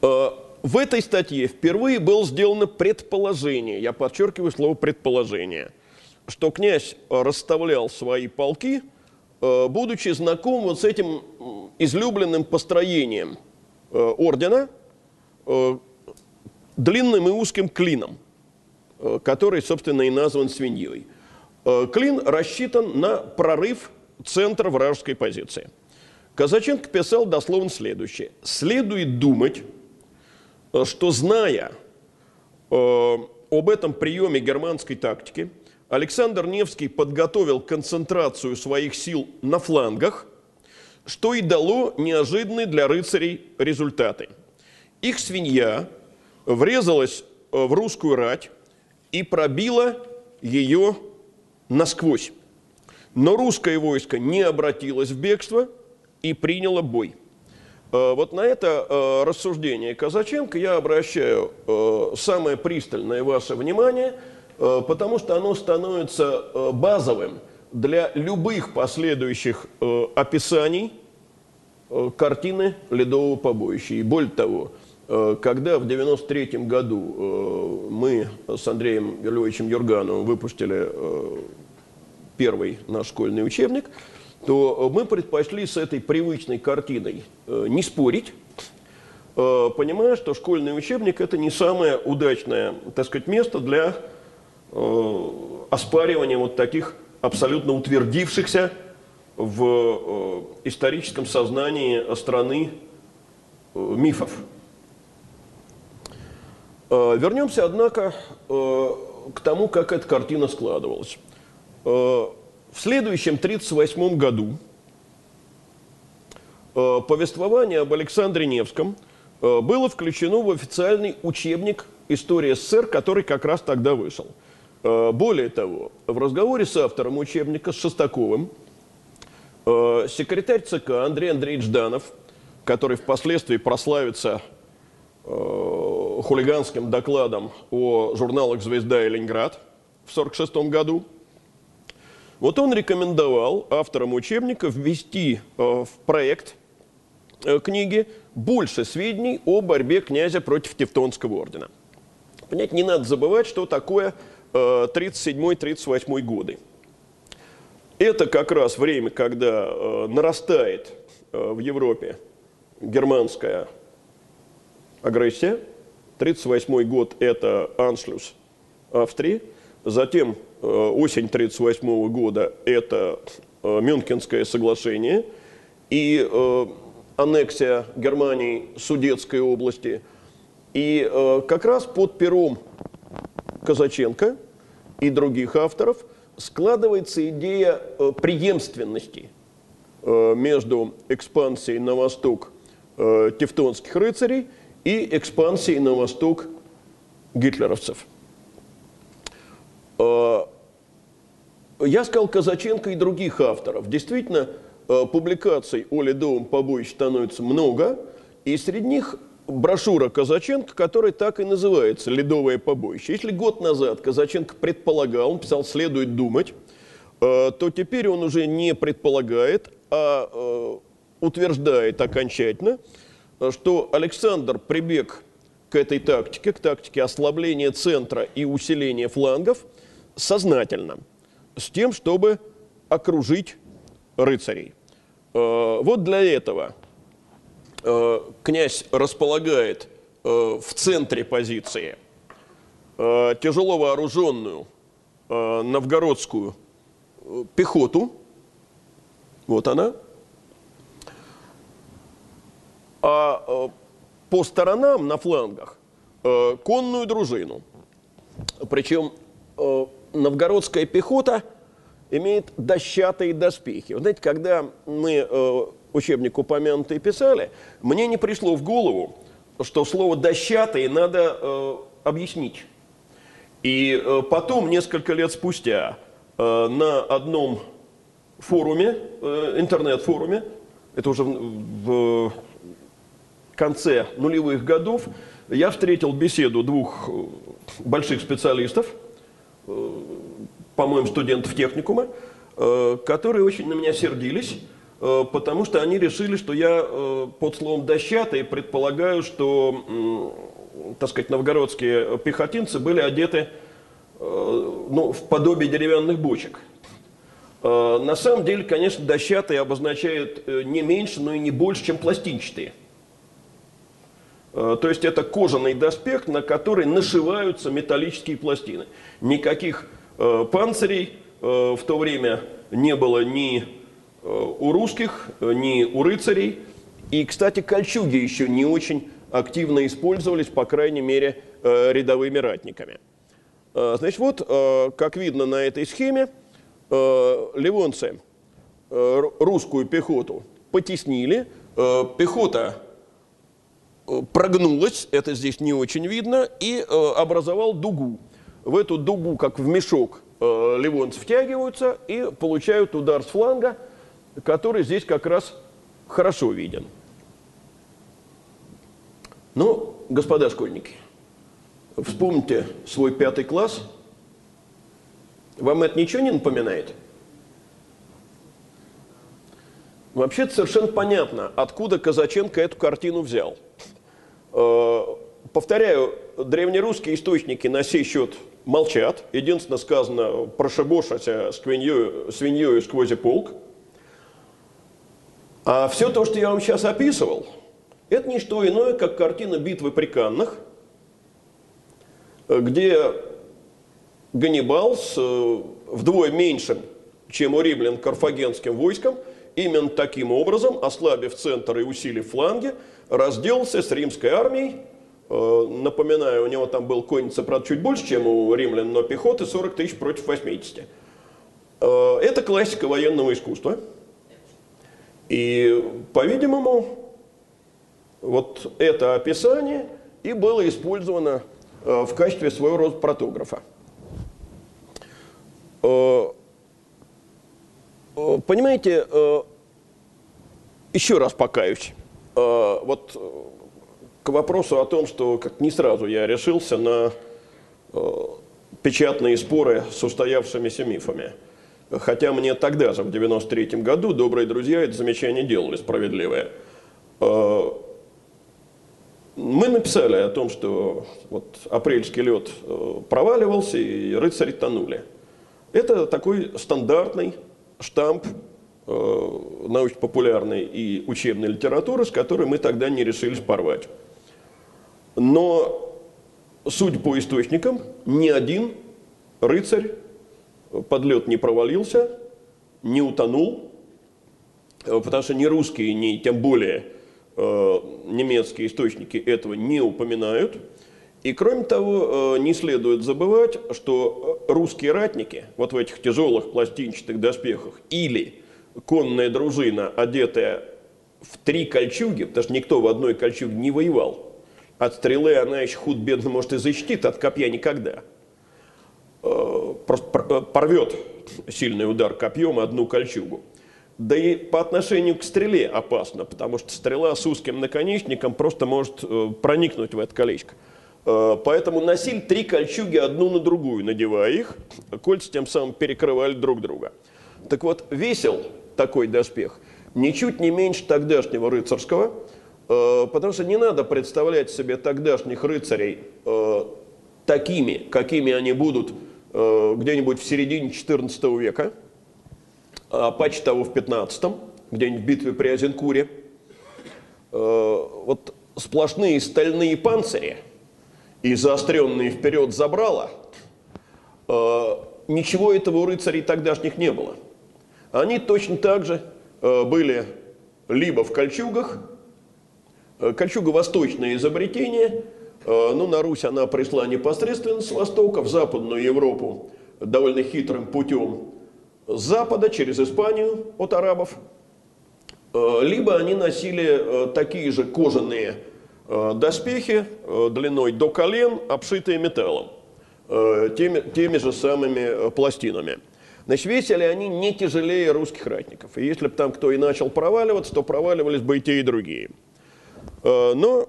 В этой статье впервые было сделано предположение, я подчеркиваю слово предположение, что князь расставлял свои полки, будучи знаком вот с этим излюбленным построением ордена, длинным и узким клином – Э, который, собственно, и назван свиньей. Э, клин рассчитан на прорыв центра вражеской позиции. Казаченко писал дословно следующее. «Следует думать, э, что, зная об этом приеме германской тактики, Александр Невский подготовил концентрацию своих сил на флангах, что и дало неожиданные для рыцарей результаты. Их свинья врезалась в русскую рать, и пробило ее насквозь. Но русское войско не обратилось в бегство и приняло бой. Э, вот на это э, рассуждение Казаченко я обращаю э, самое пристальное ваше внимание, потому что оно становится базовым для любых последующих описаний картины ледового побоища. И более того, когда в 1993 году мы с Андреем Львовичем Юргановым выпустили первый наш школьный учебник, то мы предпочли с этой привычной картиной не спорить, понимая, что школьный учебник – это не самое удачное, так сказать, место для оспаривания вот таких абсолютно утвердившихся в историческом сознании страны мифов. Э, вернемся, однако, э, к тому, как эта картина складывалась. Э, в следующем 1938 году повествование об Александре Невском было включено в официальный учебник «История СССР», который как раз тогда вышел. Более того, в разговоре с автором учебника, с Шестаковым, секретарь ЦК Андрей Андреевич Данов, который впоследствии прославится хулиганским докладом о журналах «Звезда» и «Ленинград» в 1946 году. Вот он рекомендовал авторам учебника ввести э, в проект э, книги больше сведений о борьбе князя против Тевтонского ордена. Понять, не надо забывать, что такое 37-38 э, годы. Это как раз время, когда нарастает в Европе германская агрессия – 1938 год – это аншлюс Австрии. Затем осень 1938 года – это э, Мюнхенское соглашение и э, аннексия Германии Судетской области. И как раз под пером Казаченко и других авторов складывается идея преемственности между экспансией на восток тевтонских рыцарей – и экспансии на восток гитлеровцев. А, я сказал Казаченко и других авторов. Действительно, а, публикаций о ледовом побоище становится много, и среди них брошюра Казаченко, которая так и называется «Ледовое побоище». Если год назад Казаченко предполагал, он писал «следует думать», а, то теперь он уже не предполагает, а утверждает окончательно – что Александр прибег к этой тактике, к тактике ослабления центра и усиления флангов сознательно. с тем, чтобы окружить рыцарей. Э, вот для этого э, князь располагает э, в центре позиции тяжело вооруженную новгородскую пехоту. Вот она. А по сторонам, на флангах, конную дружину. Причем новгородская пехота – имеет дощатые доспехи. Вы знаете, когда мы э, учебник упомянутый писали, мне не пришло в голову, что слово «дощатые» надо э, объяснить. И э, потом, несколько лет спустя, э, на одном форуме, э, интернет-форуме, это уже в, в конце нулевых годов, я встретил беседу двух больших специалистов, по-моему, студентов техникума, э, которые очень на меня сердились, э, потому что они решили, что я э, под словом «дощатый» предполагаю, что, так сказать, новгородские пехотинцы были одеты ну, в подобие деревянных бочек. На самом деле, конечно, дощатые обозначают не меньше, но и не больше, чем пластинчатые. То есть это кожаный доспех, на который нашиваются металлические пластины. Никаких Э, панцирей э, в то время не было ни э, у русских, ни у рыцарей. И, кстати, кольчуги еще не очень активно использовались, по крайней мере, рядовыми ратниками. Значит, вот, как видно на этой схеме, ливонцы русскую пехоту потеснили, пехота прогнулась, это здесь не очень видно, и образовал дугу в эту дугу, как в мешок, э, ливонцы втягиваются и получают удар с фланга, который здесь как раз хорошо виден. Ну, господа школьники, вспомните свой пятый класс. Вам это ничего не напоминает? Вообще-то совершенно понятно, откуда Казаченко эту картину взял. Э, повторяю, древнерусские источники на сей счет молчат. Единственное сказано «прошибошася свиньей, свиньей сквозь полк». А все то, что я вам сейчас описывал, это не что иное, как картина битвы при Каннах, где Ганнибал с э, вдвое меньшим, чем у римлян, карфагенским войском, именно таким образом, ослабив центр и усилив фланги, разделался с римской армией Э, напоминаю, у него там был конница, правда, чуть больше, чем у римлян, но пехоты 40 тысяч против 80. Э, это классика военного искусства. И, по-видимому, вот это описание и было использовано э, в качестве своего рода протографа. Понимаете, еще раз покаюсь. Вот к вопросу о том, что как не сразу я решился на э, печатные споры с устоявшимися мифами. Хотя мне тогда же, в 93 году, добрые друзья это замечание делали справедливое. Э, мы написали о том, что вот апрельский лед э, проваливался и рыцари тонули. Это такой стандартный штамп э, научно-популярной и учебной литературы, с которой мы тогда не решились порвать. Но, судя по источникам, ни один рыцарь под лед не провалился, не утонул, потому что ни русские, ни тем более э, немецкие источники этого не упоминают. И кроме того, э, не следует забывать, что русские ратники вот в этих тяжелых пластинчатых доспехах или конная дружина, одетая в три кольчуги, потому что никто в одной кольчуге не воевал, от стрелы она еще худ-бедно, может, и защитит, от копья никогда. Э, просто э, порвет сильный удар копьем одну кольчугу. Да и по отношению к стреле опасно, потому что стрела с узким наконечником просто может э, проникнуть в это колечко. Поэтому носили три кольчуги одну на другую, надевая их, кольца тем самым перекрывали друг друга. Так вот, весил такой доспех ничуть не меньше тогдашнего рыцарского – Э, потому что не надо представлять себе тогдашних рыцарей э, такими, какими они будут э, где-нибудь в середине XIV века, а паче того в 15 где-нибудь в битве при Азенкуре. Э, вот сплошные стальные панцири и заостренные вперед забрала, э, ничего этого у рыцарей тогдашних не было. Они точно так же э, были либо в кольчугах, э, кольчуга восточное изобретение, ну, на Русь она пришла непосредственно с востока, в Западную Европу довольно хитрым путем с запада через Испанию от арабов, либо они носили такие же кожаные доспехи длиной до колен, обшитые металлом, теми, теми же самыми пластинами. Значит, весили они не тяжелее русских ратников. И если бы там кто и начал проваливаться, то проваливались бы и те, и другие. Но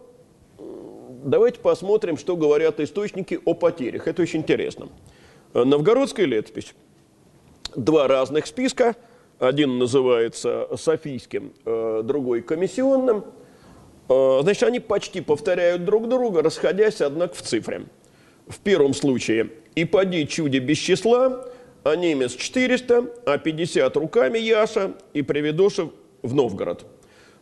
давайте посмотрим, что говорят источники о потерях. Это очень интересно. Новгородская летопись два разных списка. Один называется Софийским, э, другой комиссионным. Э, значит, они почти повторяют друг друга, расходясь, однако, в цифре. В первом случае «И поди чуди без числа», а немец 400, а 50 руками Яша и Приведошев в Новгород.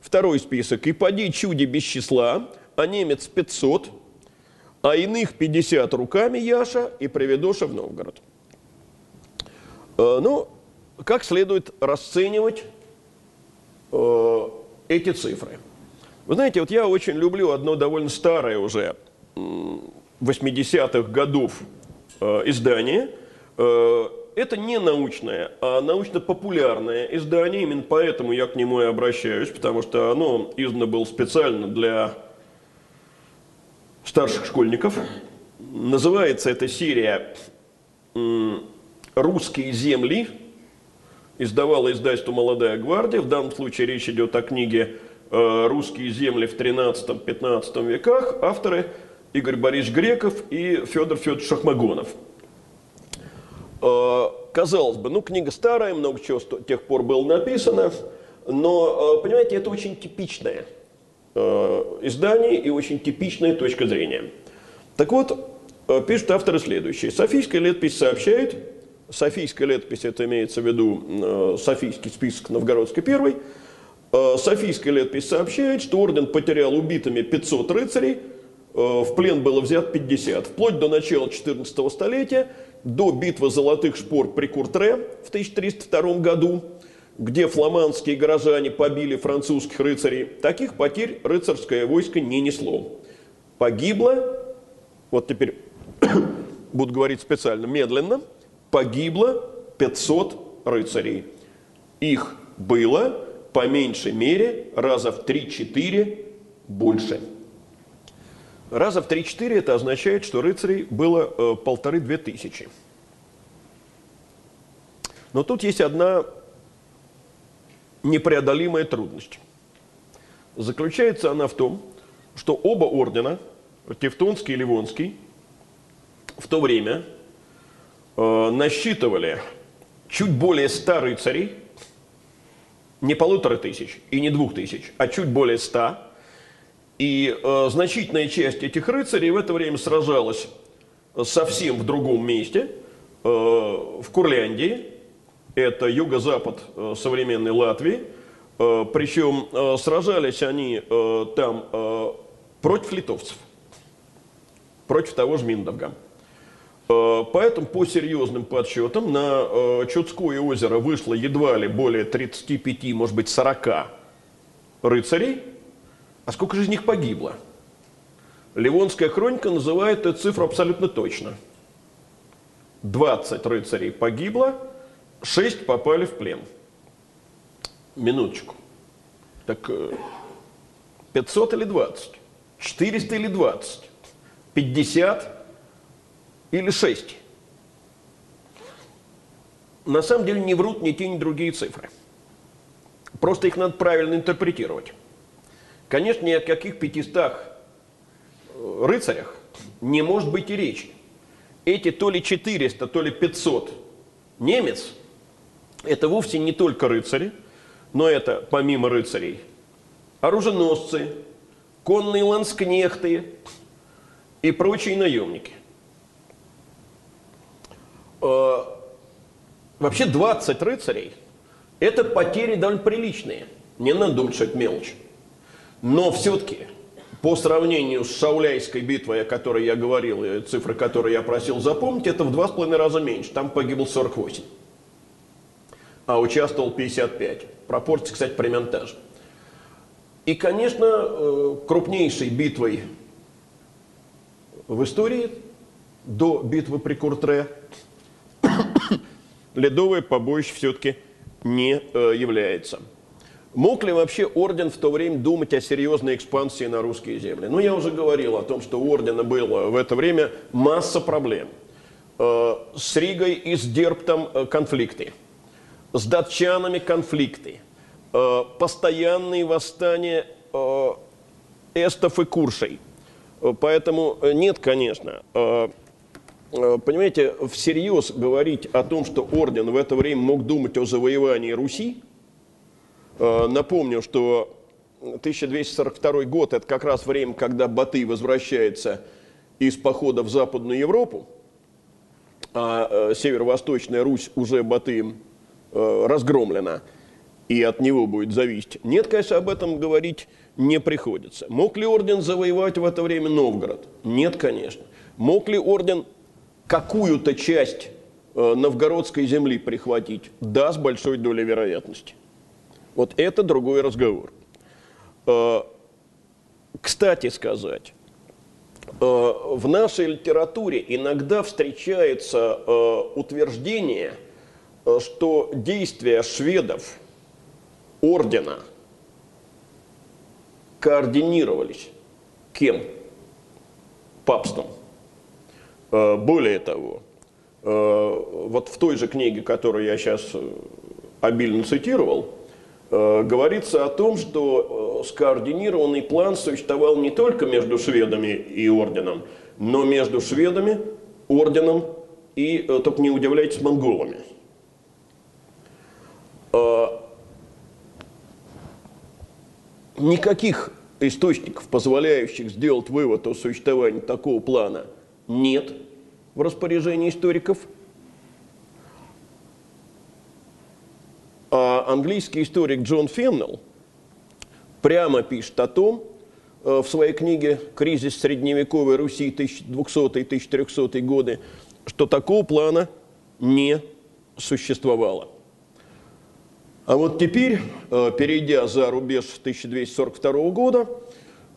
Второй список «И поди чуди без числа», а немец 500, а иных 50 руками Яша и Приведошев в Новгород. Э, ну, как следует расценивать э, эти цифры? Вы знаете, вот я очень люблю одно довольно старое уже 80-х годов э, издание. Это не научное, а научно-популярное издание. Именно поэтому я к нему и обращаюсь, потому что оно издано было специально для старших школьников. Называется эта серия русские земли, издавала издательство «Молодая гвардия». В данном случае речь идет о книге э, «Русские земли в 13-15 веках». Авторы Игорь Борисович Греков и Федор Федорович Шахмагонов. Э, казалось бы, ну, книга старая, много чего с тех пор было написано, но, э, понимаете, это очень типичное издание и очень типичная точка зрения. Так вот, пишут авторы следующее. Софийская летопись сообщает, Софийская летопись, это имеется в виду э, Софийский список Новгородской первой. Э, Софийская летопись сообщает, что орден потерял убитыми 500 рыцарей, э, в плен было взят 50. Вплоть до начала 14 столетия, до битвы золотых шпор при Куртре в 1302 году, где фламандские горожане побили французских рыцарей, таких потерь рыцарское войско не несло. Погибло, вот теперь буду говорить специально медленно – погибло 500 рыцарей. Их было по меньшей мере раза в 3-4 больше. Раза в 3-4 это означает, что рыцарей было э, полторы-две тысячи. Но тут есть одна непреодолимая трудность. Заключается она в том, что оба ордена, Тевтонский и Ливонский, в то время – Э, насчитывали чуть более ста рыцарей, не полутора тысяч и не двух тысяч, а чуть более ста. И э, значительная часть этих рыцарей в это время сражалась совсем в другом месте, э, в Курляндии, это юго-запад э, современной Латвии, э, причем э, сражались они э, там э, против литовцев, против того же Миндовга. Э, поэтому по серьезным подсчетам на э, Чудское озеро вышло едва ли более 35, может быть 40 рыцарей. А сколько же из них погибло? Ливонская хроника называет эту цифру абсолютно точно. 20 рыцарей погибло, 6 попали в плен. Минуточку. Так 500 э, или 20? 400 или 20? 50 или 6. На самом деле не врут ни те, ни другие цифры. Просто их надо правильно интерпретировать. Конечно, ни о каких 500 э, рыцарях не может быть и речи. Эти то ли 400, то ли 500 немец, это вовсе не только рыцари, но это помимо рыцарей оруженосцы, конные ланскнехты и прочие наемники – э, вообще 20 рыцарей – это потери довольно приличные. Не надо думать, что это мелочь. Но все-таки по сравнению с Шауляйской битвой, о которой я говорил, цифры, которые я просил запомнить, это в два с половиной раза меньше. Там погибло 48, а участвовал 55. Пропорции, кстати, примерно та же. И, конечно, э, крупнейшей битвой в истории до битвы при Куртре ледовое побоище все-таки не э, является. Мог ли вообще орден в то время думать о серьезной экспансии на русские земли? Ну, я уже говорил о том, что у ордена было в это время масса проблем. Э, с Ригой и с Дерптом э, конфликты, с датчанами конфликты, э, постоянные восстания эстов и куршей. Поэтому нет, конечно, понимаете, всерьез говорить о том, что орден в это время мог думать о завоевании Руси, Э, напомню, что 1242 год – это как раз время, когда Батый возвращается из похода в Западную Европу, а э, северо-восточная Русь уже Батыем э, разгромлена, и от него будет зависеть. Нет, конечно, об этом говорить не приходится. Мог ли орден завоевать в это время Новгород? Нет, конечно. Мог ли орден какую-то часть новгородской земли прихватить? Да, с большой долей вероятности. Вот это другой разговор. Э, кстати сказать, э, в нашей литературе иногда встречается э, утверждение, что действия шведов, ордена, координировались кем? Папством. Более того, вот в той же книге, которую я сейчас обильно цитировал, Э, говорится о том, что э, скоординированный план существовал не только между шведами и орденом, но между шведами, орденом и, э, только не удивляйтесь, монголами. Никаких источников, позволяющих сделать вывод о существовании такого плана, нет в распоряжении историков – А английский историк Джон Феннелл прямо пишет о том, э, в своей книге «Кризис средневековой Руси 1200-1300 годы», что такого плана не существовало. А вот теперь, э, перейдя за рубеж 1242 года,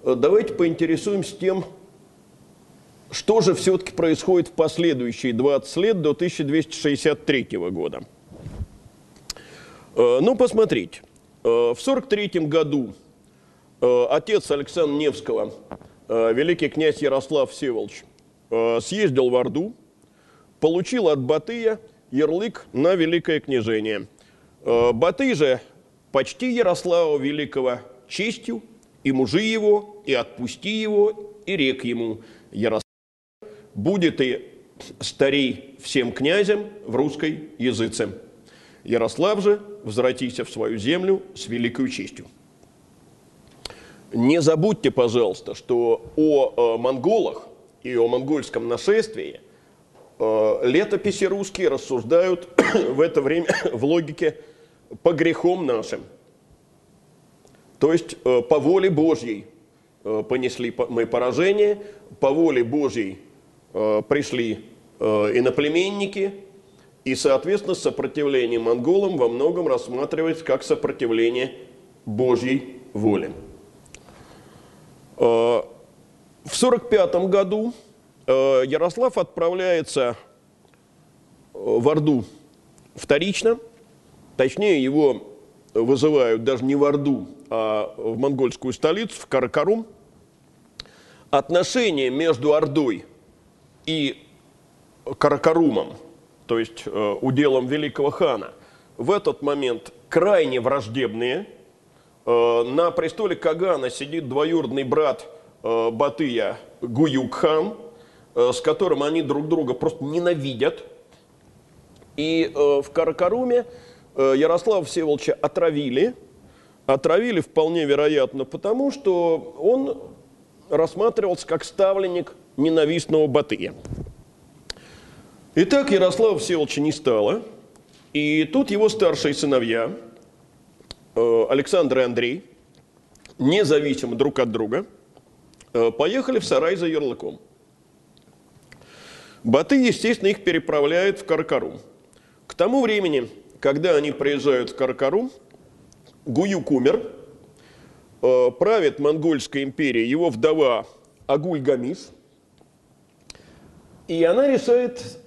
э, давайте поинтересуемся тем, что же все-таки происходит в последующие 20 лет до 1263 года. Э, ну, посмотрите. Э, в 43 году э, отец Александра Невского, великий князь Ярослав Всеволодович, съездил в Орду, получил от Батыя ярлык на великое княжение. Батый же почти Ярослава Великого честью, и мужи его, и отпусти его, и рек ему. Ярослав будет и старей всем князям в русской языце. Ярослав же возвратися в свою землю с великой честью. Не забудьте, пожалуйста, что о э, монголах и о монгольском нашествии э, летописи русские рассуждают в это время в логике по грехам нашим. То есть э, по воле Божьей понесли мы поражение, по воле Божьей пришли э, иноплеменники, и, соответственно, сопротивление монголам во многом рассматривается как сопротивление Божьей воле. Э, в 1945 году э, Ярослав отправляется э, в Орду вторично, точнее его вызывают даже не в Орду, а в монгольскую столицу, в Каракарум. Отношения между Ордой и Каракарумом – то есть э, уделом великого хана, в этот момент крайне враждебные. Э, на престоле Кагана сидит двоюродный брат э, Батыя Гуюк-хан, с которым они друг друга просто ненавидят. И в Каракаруме Ярослава Всеволодовича отравили. Отравили вполне вероятно потому, что он рассматривался как ставленник ненавистного Батыя. Итак, Ярослава Всеволодовича не стало, и тут его старшие сыновья, э, Александр и Андрей, независимо друг от друга, э, поехали в сарай за ярлыком. Баты, естественно, их переправляют в Каркарум. К тому времени, когда они приезжают в Каркарум, Гуюк умер, э, правит Монгольская империя его вдова Агуль-Гамис, и она решает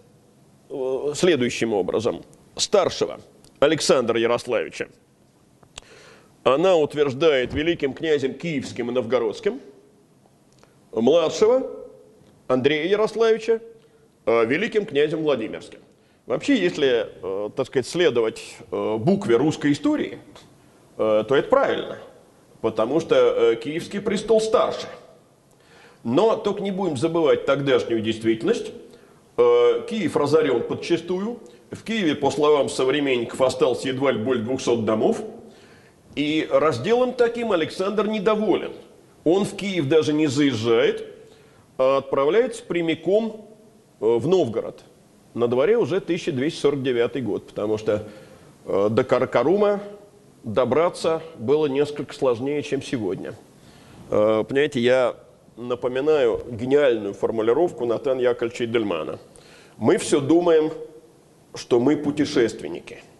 э, следующим образом. Старшего Александра Ярославича она утверждает великим князем Киевским и Новгородским, младшего Андрея Ярославича э, великим князем Владимирским. Вообще, если, э, так сказать, следовать букве русской истории, то это правильно, потому что Киевский престол старше. Но только не будем забывать тогдашнюю действительность. Киев разорен подчастую. В Киеве, по словам современников, осталось едва ли более 200 домов. И разделом таким Александр недоволен. Он в Киев даже не заезжает, а отправляется прямиком э, в Новгород. На дворе уже 1249 год, потому что э, до Каракарума добраться было несколько сложнее, чем сегодня. Э, понимаете, я напоминаю гениальную формулировку Натан Яковлевича Дельмана. Мы все думаем, что мы путешественники –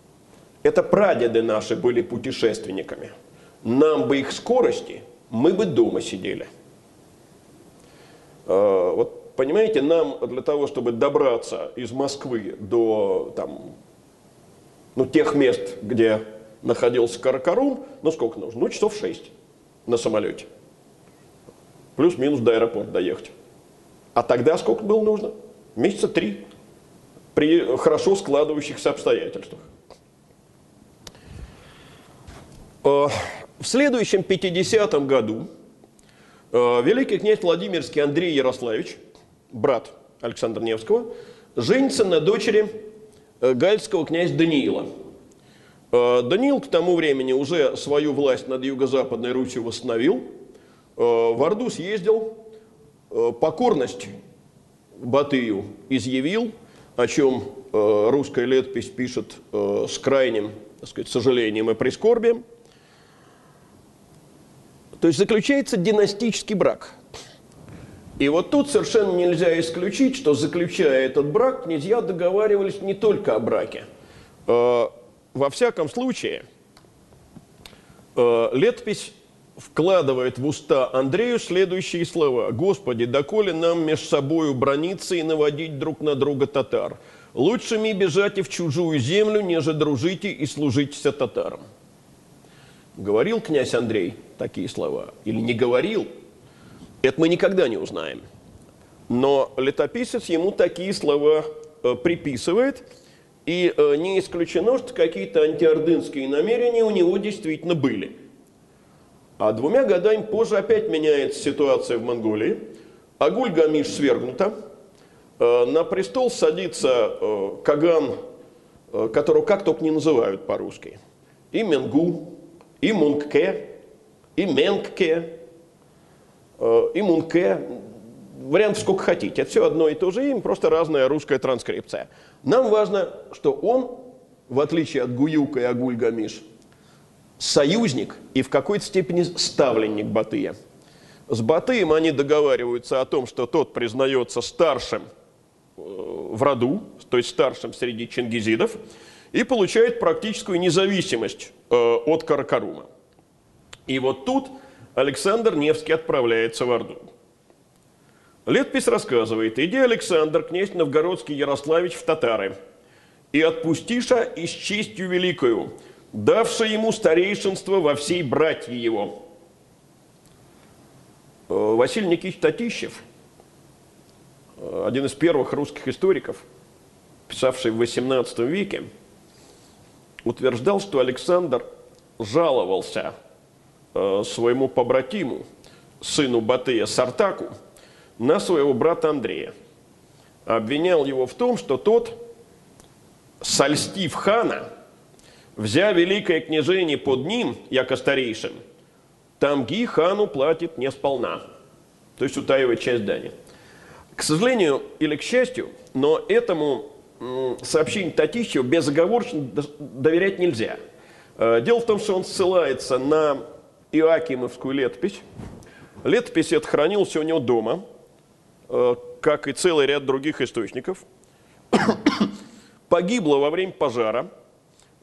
это прадеды наши были путешественниками. Нам бы их скорости, мы бы дома сидели. А, вот понимаете, нам для того, чтобы добраться из Москвы до там, ну, тех мест, где находился Каракарум, ну сколько нужно? Ну, часов шесть на самолете. Плюс-минус до аэропорта доехать. А тогда сколько было нужно? Месяца три. При хорошо складывающихся обстоятельствах. Э, в следующем 50-м году э, великий князь Владимирский Андрей Ярославич, брат Александра Невского, женится на дочери э, гальского князя Даниила. Даниил к тому времени уже свою власть над юго-западной Русью восстановил, в Орду съездил, покорность Батыю изъявил, о чем русская летопись пишет с крайним так сказать, сожалением и прискорбием – то есть заключается династический брак. И вот тут совершенно нельзя исключить, что заключая этот брак, князья договаривались не только о браке. Э, во всяком случае, э, летопись вкладывает в уста Андрею следующие слова. «Господи, доколе нам между собою брониться и наводить друг на друга татар? Лучше ми бежать и в чужую землю, неже дружите и служитеся татарам». Говорил князь Андрей такие слова или не говорил, это мы никогда не узнаем. Но летописец ему такие слова э, приписывает, и э, не исключено, что какие-то антиордынские намерения у него действительно были. А двумя годами позже опять меняется ситуация в Монголии. Агуль-Гамиш свергнута. Э, на престол садится э, Каган, э, которого как только не называют по-русски. И Менгу, и Мункке, и Менкке, э, и Мунке. Вариантов сколько хотите. Это все одно и то же имя, просто разная русская транскрипция. Нам важно, что он, в отличие от Гуюка и Агуль-Гамиш, союзник и в какой-то степени ставленник Батыя. С Батыем они договариваются о том, что тот признается старшим э, в роду, то есть старшим среди чингизидов, и получает практическую независимость э, от Каракарума. И вот тут Александр Невский отправляется в Орду. Летопись рассказывает, иди, Александр, князь Новгородский Ярославич в татары, и отпустиша и с честью великою, давши ему старейшинство во всей братье его. Э, Василий Никитич Татищев, э, один из первых русских историков, писавший в XVIII веке, утверждал, что Александр жаловался э, своему побратиму, сыну Батыя Сартаку, на своего брата Андрея. Обвинял его в том, что тот, сольстив хана, взя великое княжение под ним, яко старейшим, тамги хану платит не сполна, то есть утаивает часть дани. К сожалению или к счастью, но этому сообщению Татищева безоговорочно доверять нельзя. Э, дело в том, что он ссылается на Иоакимовскую летопись. Летопись это хранилась у него дома, э, как и целый ряд других источников. Погибла во время пожара,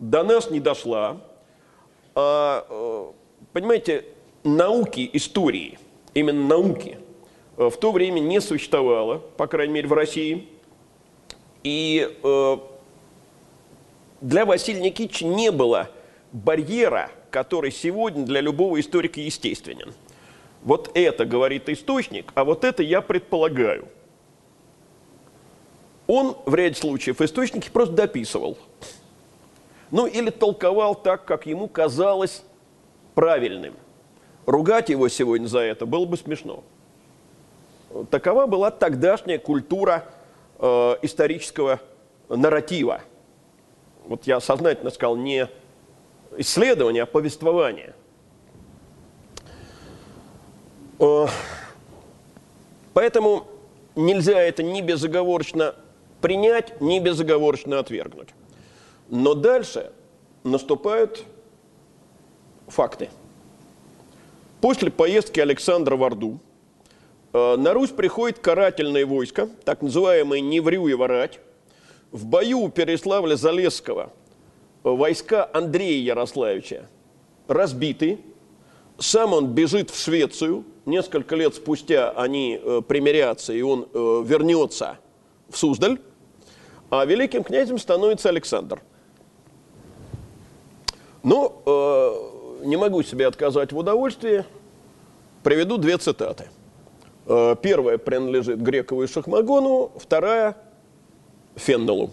до нас не дошла. А, э, понимаете, науки истории, именно науки, в то время не существовало, по крайней мере в России. И для Василия Никитича не было барьера, который сегодня для любого историка естественен. Вот это говорит источник, а вот это я предполагаю. Он в ряде случаев источники просто дописывал. Ну или толковал так, как ему казалось правильным. Ругать его сегодня за это было бы смешно. Такова была тогдашняя культура э, исторического нарратива. Вот я сознательно сказал не исследования, а повествования. Э, поэтому нельзя это ни безоговорочно принять, ни безоговорочно отвергнуть. Но дальше наступают факты. После поездки Александра в Орду э, на Русь приходит карательное войско, так называемое Неврюева рать. В бою у Переславля-Залесского войска Андрея Ярославича разбиты, сам он бежит в Швецию, несколько лет спустя они э, примирятся, и он э, вернется в Суздаль, а великим князем становится Александр. Но э, не могу себе отказать в удовольствии, приведу две цитаты. Э, первая принадлежит Грекову и Шахмагону, вторая – Фенделу.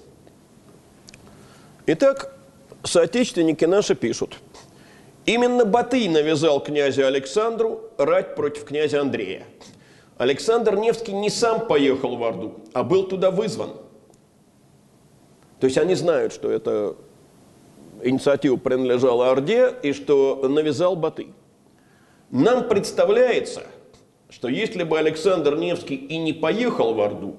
Итак, соотечественники наши пишут. Именно Батый навязал князю Александру рать против князя Андрея. Александр Невский не сам поехал в Орду, а был туда вызван. То есть они знают, что эта инициатива принадлежала Орде и что навязал Батый. Нам представляется, что если бы Александр Невский и не поехал в Орду,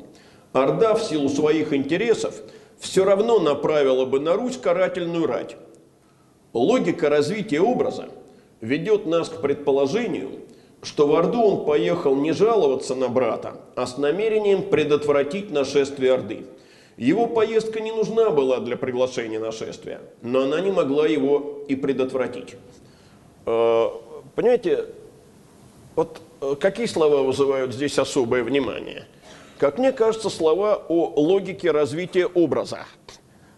Орда в силу своих интересов – все равно направила бы на Русь карательную рать. Логика развития образа ведет нас к предположению, что в Орду он поехал не жаловаться на брата, а с намерением предотвратить нашествие Орды. Его поездка не нужна была для приглашения нашествия, но она не могла его и предотвратить. Э, понимаете, вот э, какие слова вызывают здесь особое внимание – как мне кажется, слова о логике развития образа.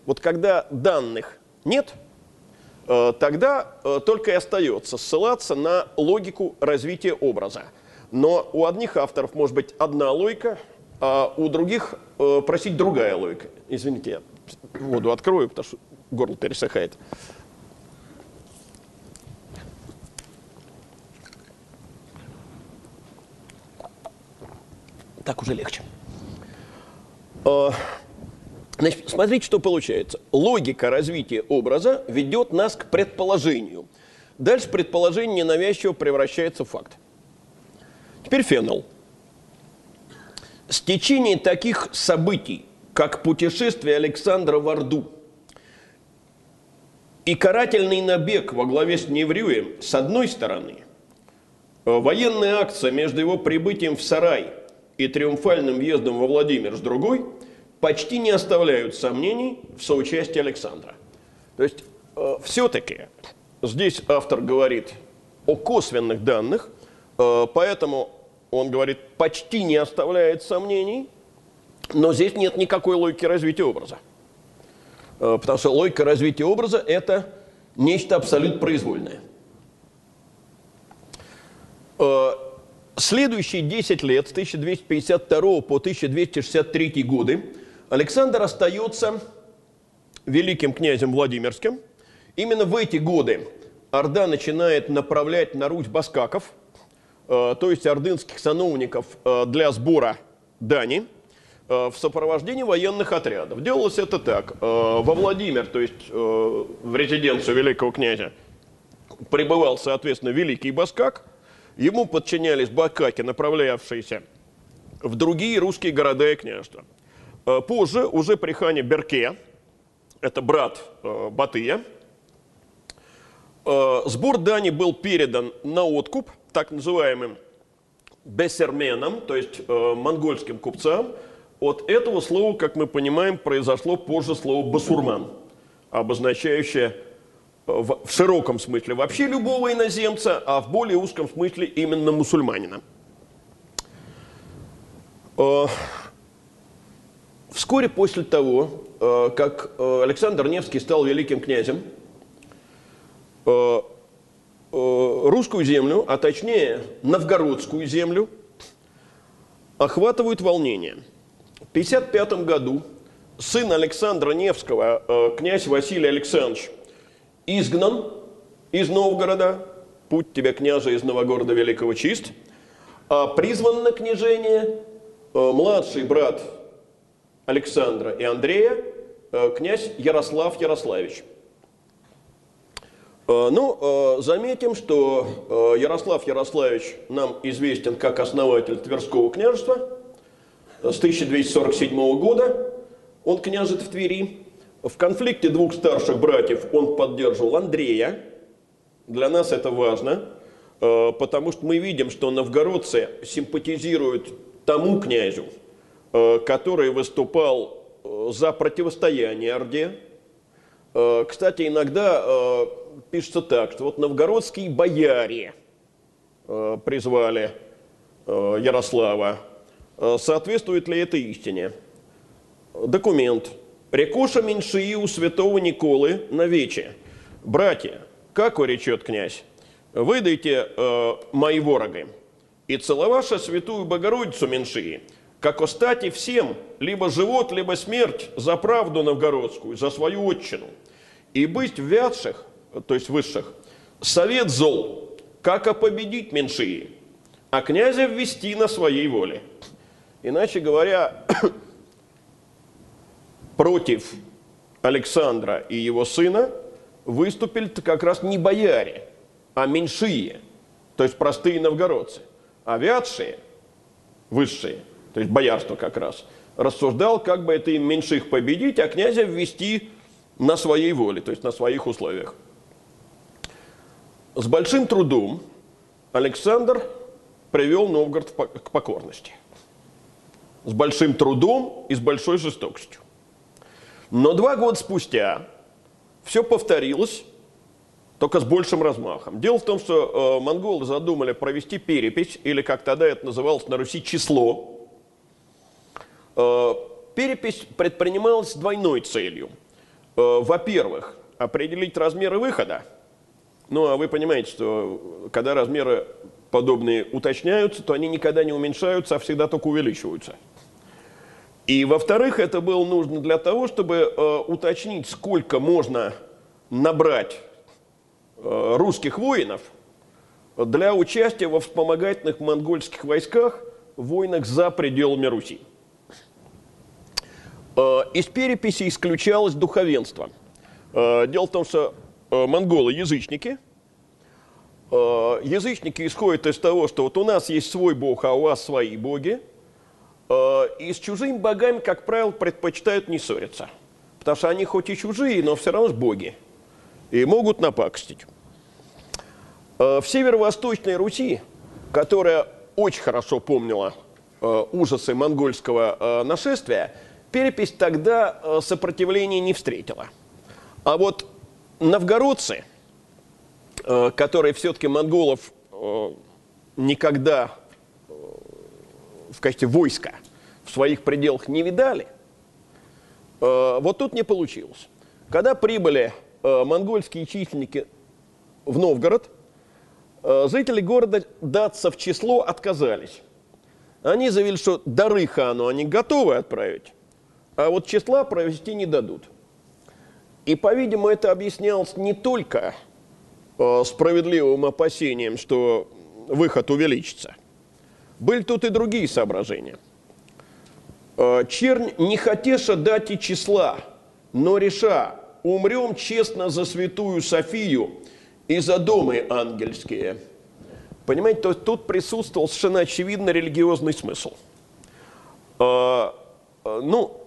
Вот когда данных нет, э, тогда только и остается ссылаться на логику развития образа. Но у одних авторов может быть одна логика, а у других э, просить другая логика. Извините, я воду открою, потому что горло пересыхает. Так уже легче. А, значит, смотрите, что получается. Логика развития образа ведет нас к предположению. Дальше предположение ненавязчиво превращается в факт. Теперь фенол. Стечение таких событий, как путешествие Александра в Орду и карательный набег во главе с Неврюем, с одной стороны, военная акция между его прибытием в Сарай – и триумфальным въездом во Владимир с другой почти не оставляют сомнений в соучастии Александра. То есть э, все-таки здесь автор говорит о косвенных данных, э, поэтому он говорит, почти не оставляет сомнений, но здесь нет никакой логики развития образа. Э, потому что логика развития образа – это нечто абсолютно произвольное. Э, Следующие 10 лет, с 1252 по 1263 годы, Александр остается великим князем Владимирским. Именно в эти годы Орда начинает направлять на Русь баскаков, то есть ордынских сановников э, для сбора дани э, в сопровождении военных отрядов. Делалось это так. Во Владимир, то есть в резиденцию великого князя, прибывал, соответственно, великий баскак – Ему подчинялись бакаки, направлявшиеся в другие русские города и княжества. Э, позже, уже при хане Берке, это брат э, Батыя, э, сбор дани был передан на откуп так называемым бессерменам, то есть монгольским купцам. От этого слова, как мы понимаем, произошло позже слово басурман, обозначающее в широком смысле вообще любого иноземца, а в более узком смысле именно мусульманина. Вскоре после того, э, как э, Александр Невский стал великим князем, э, русскую землю, а точнее новгородскую землю, охватывают волнения. В 1955 году сын Александра Невского, князь Василий Александрович, изгнан из Новгорода, путь тебе, княже, из Новогорода Великого чист, а призван на княжение младший брат Александра и Андрея, э, князь Ярослав Ярославич. Э, ну, э, заметим, что Ярослав Ярославич нам известен как основатель Тверского княжества. С 1247 года он княжит в Твери. В конфликте двух старших братьев он поддерживал Андрея. Для нас это важно, потому что мы видим, что новгородцы симпатизируют тому князю, который выступал за противостояние Орде. Кстати, иногда пишется так, что вот новгородские бояре призвали Ярослава. Соответствует ли это истине? Документ. Рекоша меньшии у святого Николы на вече. Братья, как речет князь, выдайте э, мои вороги, и целоваша святую Богородицу меньшие – как остати всем, либо живот, либо смерть за правду новгородскую, за свою отчину. И быть вятших, то есть высших, совет зол, как и победить меньшие, а князя ввести на своей воле. Иначе говоря, против Александра и его сына выступили как раз не бояре, а меньшие, то есть простые новгородцы, а вятшие, высшие – то есть боярство как раз, рассуждал, как бы это им меньших победить, а князя ввести на своей воле, то есть на своих условиях. С большим трудом Александр привел Новгород к покорности. С большим трудом и с большой жестокостью. Но два года спустя все повторилось, только с большим размахом. Дело в том, что э, монголы задумали провести перепись, или как тогда это называлось на Руси, число Э, перепись предпринималась с двойной целью. Э, во-первых, определить размеры выхода. Ну, а вы понимаете, что когда размеры подобные уточняются, то они никогда не уменьшаются, а всегда только увеличиваются. И во-вторых, это было нужно для того, чтобы э, уточнить, сколько можно набрать э, русских воинов для участия во вспомогательных монгольских войсках, войнах за пределами Руси. Э, из переписи исключалось духовенство. Э, дело в том, что монголы язычники. Язычники исходят из того, что вот у нас есть свой бог, а у вас свои боги. И с чужими богами, как правило, предпочитают не ссориться. Потому что они хоть и чужие, но все равно боги. И могут напакостить. В северо-восточной Руси, которая очень хорошо помнила ужасы монгольского нашествия, перепись тогда э, сопротивления не встретила. А вот новгородцы, э, которые все-таки монголов э, никогда в качестве войска в своих пределах не видали, вот тут не получилось. Когда прибыли монгольские численники в Новгород, жители города даться в число отказались. Они заявили, что дары хану они готовы отправить, а вот числа провести не дадут. И, по-видимому, это объяснялось не только э, справедливым опасением, что выход увеличится. Были тут и другие соображения. Э, чернь не хотеша дать и числа, но реша, умрем честно за святую Софию и за домы ангельские. Понимаете, то есть тут присутствовал совершенно очевидно религиозный смысл. Э, ну,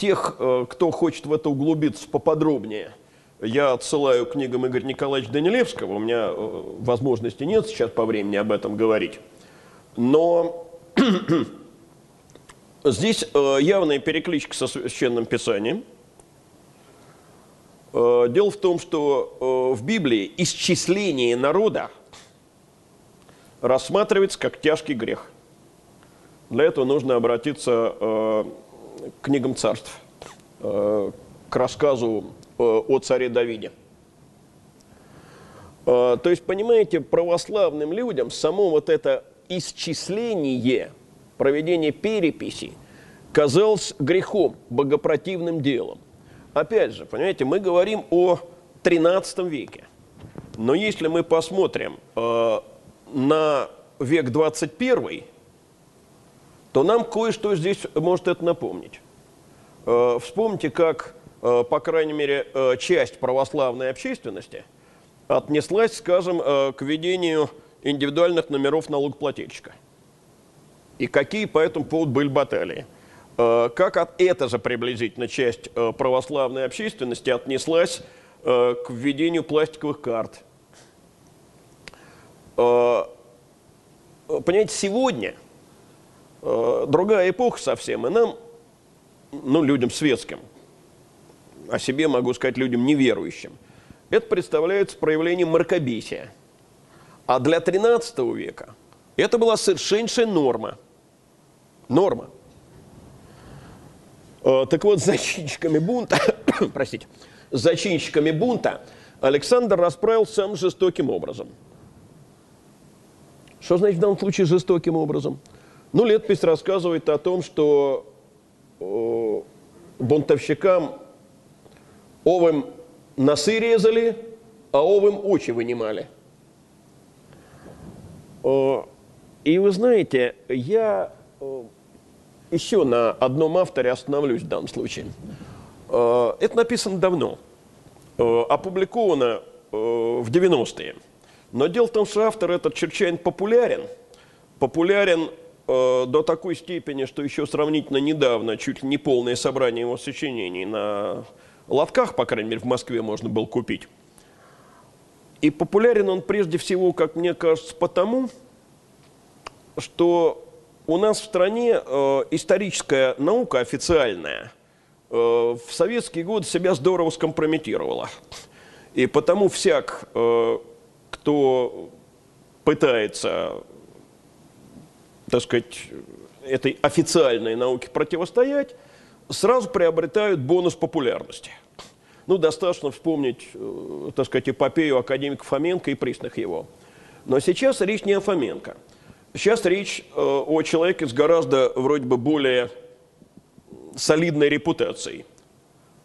тех, э, кто хочет в это углубиться поподробнее, я отсылаю книгам Игоря Николаевича Данилевского. У меня э, возможности нет сейчас по времени об этом говорить. Но здесь э, явная перекличка со Священным Писанием. Дело в том, что в Библии исчисление народа рассматривается как тяжкий грех. Для этого нужно обратиться книгам царств, к рассказу о царе Давиде. То есть, понимаете, православным людям само вот это исчисление, проведение переписи казалось грехом, богопротивным делом. Опять же, понимаете, мы говорим о 13 веке. Но если мы посмотрим э, на век 21, то нам кое-что здесь может это напомнить. Э, вспомните, как, э, по крайней мере, э, часть православной общественности отнеслась, скажем, к ведению индивидуальных номеров налогоплательщика. И какие по этому поводу были баталии. Как от, эта же приблизительно часть православной общественности отнеслась к введению пластиковых карт. Понимаете, сегодня другая эпоха совсем, и нам, ну, людям светским, о себе могу сказать людям неверующим, это представляется проявлением мракобесия – а для 13 века это была совершеннейшая норма. Норма. Э, так вот, зачинщиками бунта, простите, зачинщиками бунта Александр расправил самым жестоким образом. Что значит в данном случае жестоким образом? Ну, летопись рассказывает о том, что э, бунтовщикам овым носы резали, а овым очи вынимали – и вы знаете, я еще на одном авторе остановлюсь в данном случае. Это написано давно, опубликовано в 90-е. Но дело в том, что автор этот чрезвычайно популярен. Популярен до такой степени, что еще сравнительно недавно чуть ли не полное собрание его сочинений на лотках, по крайней мере, в Москве можно было купить. И популярен он прежде всего, как мне кажется, потому, что у нас в стране э, историческая наука официальная э, в советские годы себя здорово скомпрометировала. И потому всяк, э, кто пытается, так сказать, этой официальной науке противостоять, сразу приобретают бонус популярности – ну, достаточно вспомнить, э, так сказать, эпопею академика Фоменко и присных его. Но сейчас речь не о Фоменко. Сейчас речь э, о человеке с гораздо, вроде бы, более солидной репутацией.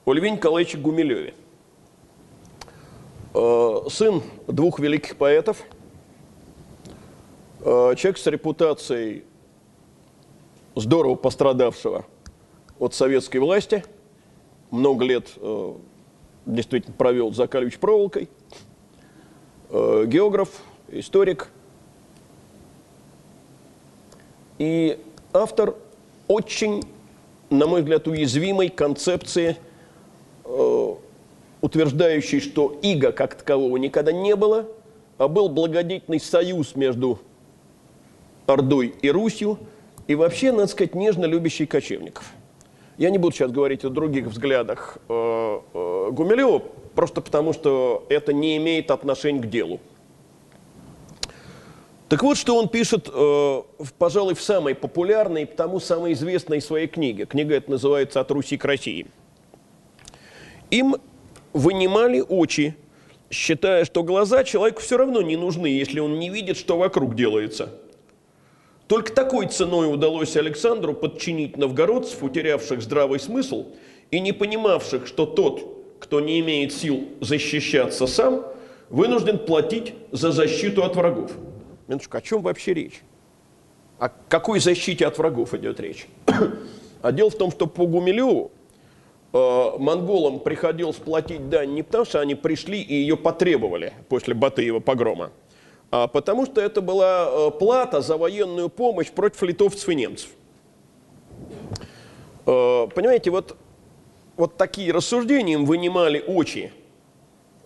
О Льве Николаевиче Гумилеве. Э, сын двух великих поэтов, человек с репутацией здорово пострадавшего от советской власти, много лет действительно провел за колючей проволокой, э, географ, историк и автор очень, на мой взгляд, уязвимой концепции, э, утверждающей, что иго как такового никогда не было, а был благодетельный союз между Ордой и Русью, и вообще, надо сказать, нежно любящий кочевников – я не буду сейчас говорить о других взглядах э, э, Гумилева, просто потому что это не имеет отношения к делу. Так вот, что он пишет, э, пожалуй, в самой популярной потому самой известной своей книге. Книга эта называется «От Руси к России». Им вынимали очи, считая, что глаза человеку все равно не нужны, если он не видит, что вокруг делается – только такой ценой удалось Александру подчинить новгородцев, утерявших здравый смысл и не понимавших, что тот, кто не имеет сил защищаться сам, вынужден платить за защиту от врагов. Минуточку, о чем вообще речь? О какой защите от врагов идет речь? а дело в том, что по Гумилеву э, монголам приходилось платить дань не потому, что они пришли и ее потребовали после Батыева погрома, потому что это была э, плата за военную помощь против литовцев и немцев. э, понимаете, вот, вот такие рассуждения им вынимали очи,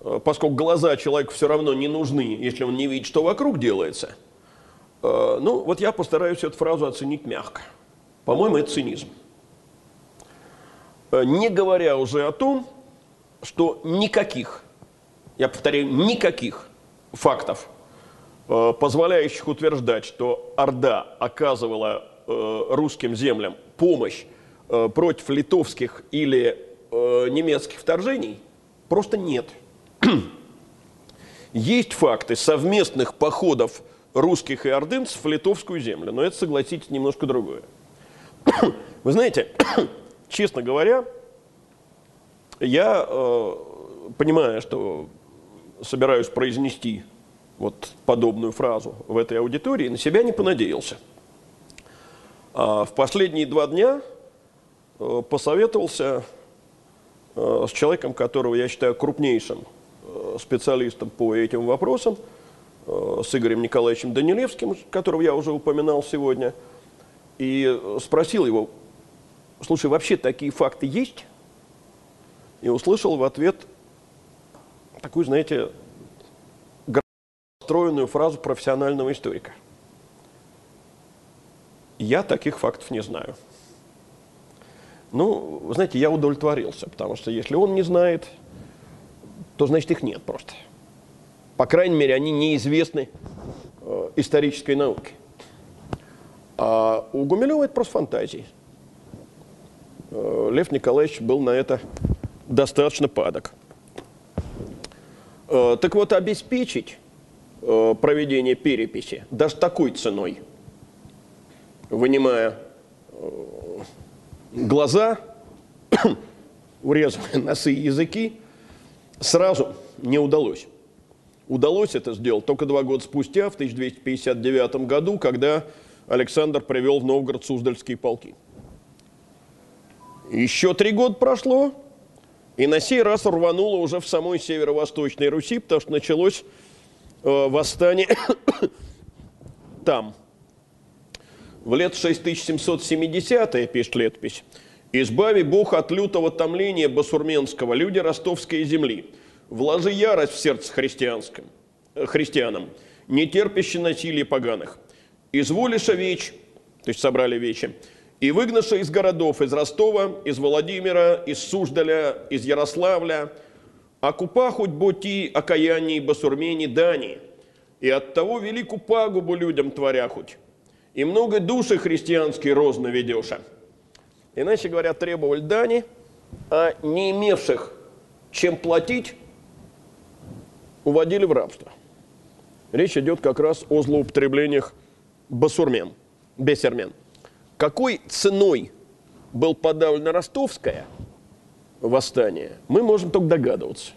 э, поскольку глаза человеку все равно не нужны, если он не видит, что вокруг делается. Ну, вот я постараюсь эту фразу оценить мягко. По-моему, это цинизм. Не говоря уже о том, что никаких, я повторяю, никаких фактов, позволяющих утверждать, что Орда оказывала русским землям помощь Э, против литовских или э, немецких вторжений просто нет. Есть факты совместных походов русских и ордынцев в литовскую землю, но это, согласитесь, немножко другое. Вы знаете, честно говоря, я, э, понимая, что собираюсь произнести вот подобную фразу в этой аудитории, на себя не понадеялся. А в последние два дня Э, посоветовался э, с человеком, которого я считаю крупнейшим э, специалистом по этим вопросам, с Игорем Николаевичем Данилевским, которого я уже упоминал сегодня, и спросил его, слушай, вообще такие факты есть? И услышал в ответ такую, знаете, стройную фразу профессионального историка. Я таких фактов не знаю. Ну, знаете, я удовлетворился, потому что если он не знает, то значит их нет просто. По крайней мере, они неизвестны э, исторической науке. А у Гумилева это просто фантазии. Э, Лев Николаевич был на это достаточно падок. Э, так вот, обеспечить э, проведение переписи даже такой ценой, вынимая э, глаза, урезанные носы и языки, сразу не удалось. Удалось это сделать только два года спустя, в 1259 году, когда Александр привел в Новгород Суздальские полки. Еще три года прошло, и на сей раз рвануло уже в самой северо-восточной Руси, потому что началось восстание там – в лет 6770-е, пишет летопись, «Избави Бог от лютого томления басурменского, люди ростовской земли, вложи ярость в сердце христианском, э, христианам, не терпящий насилия поганых. Изволиша веч, то есть собрали вечи, и выгнаша из городов, из Ростова, из Владимира, из Суждаля, из Ярославля, а купа хоть боти, окаяние, басурмени, дани, и от того великую пагубу людям творя хоть, и много души христианские розно ведеша. Иначе говоря, требовали дани, а не имевших чем платить, уводили в рабство. Речь идет как раз о злоупотреблениях басурмен, бесермен. Какой ценой был подавлено ростовское восстание, мы можем только догадываться.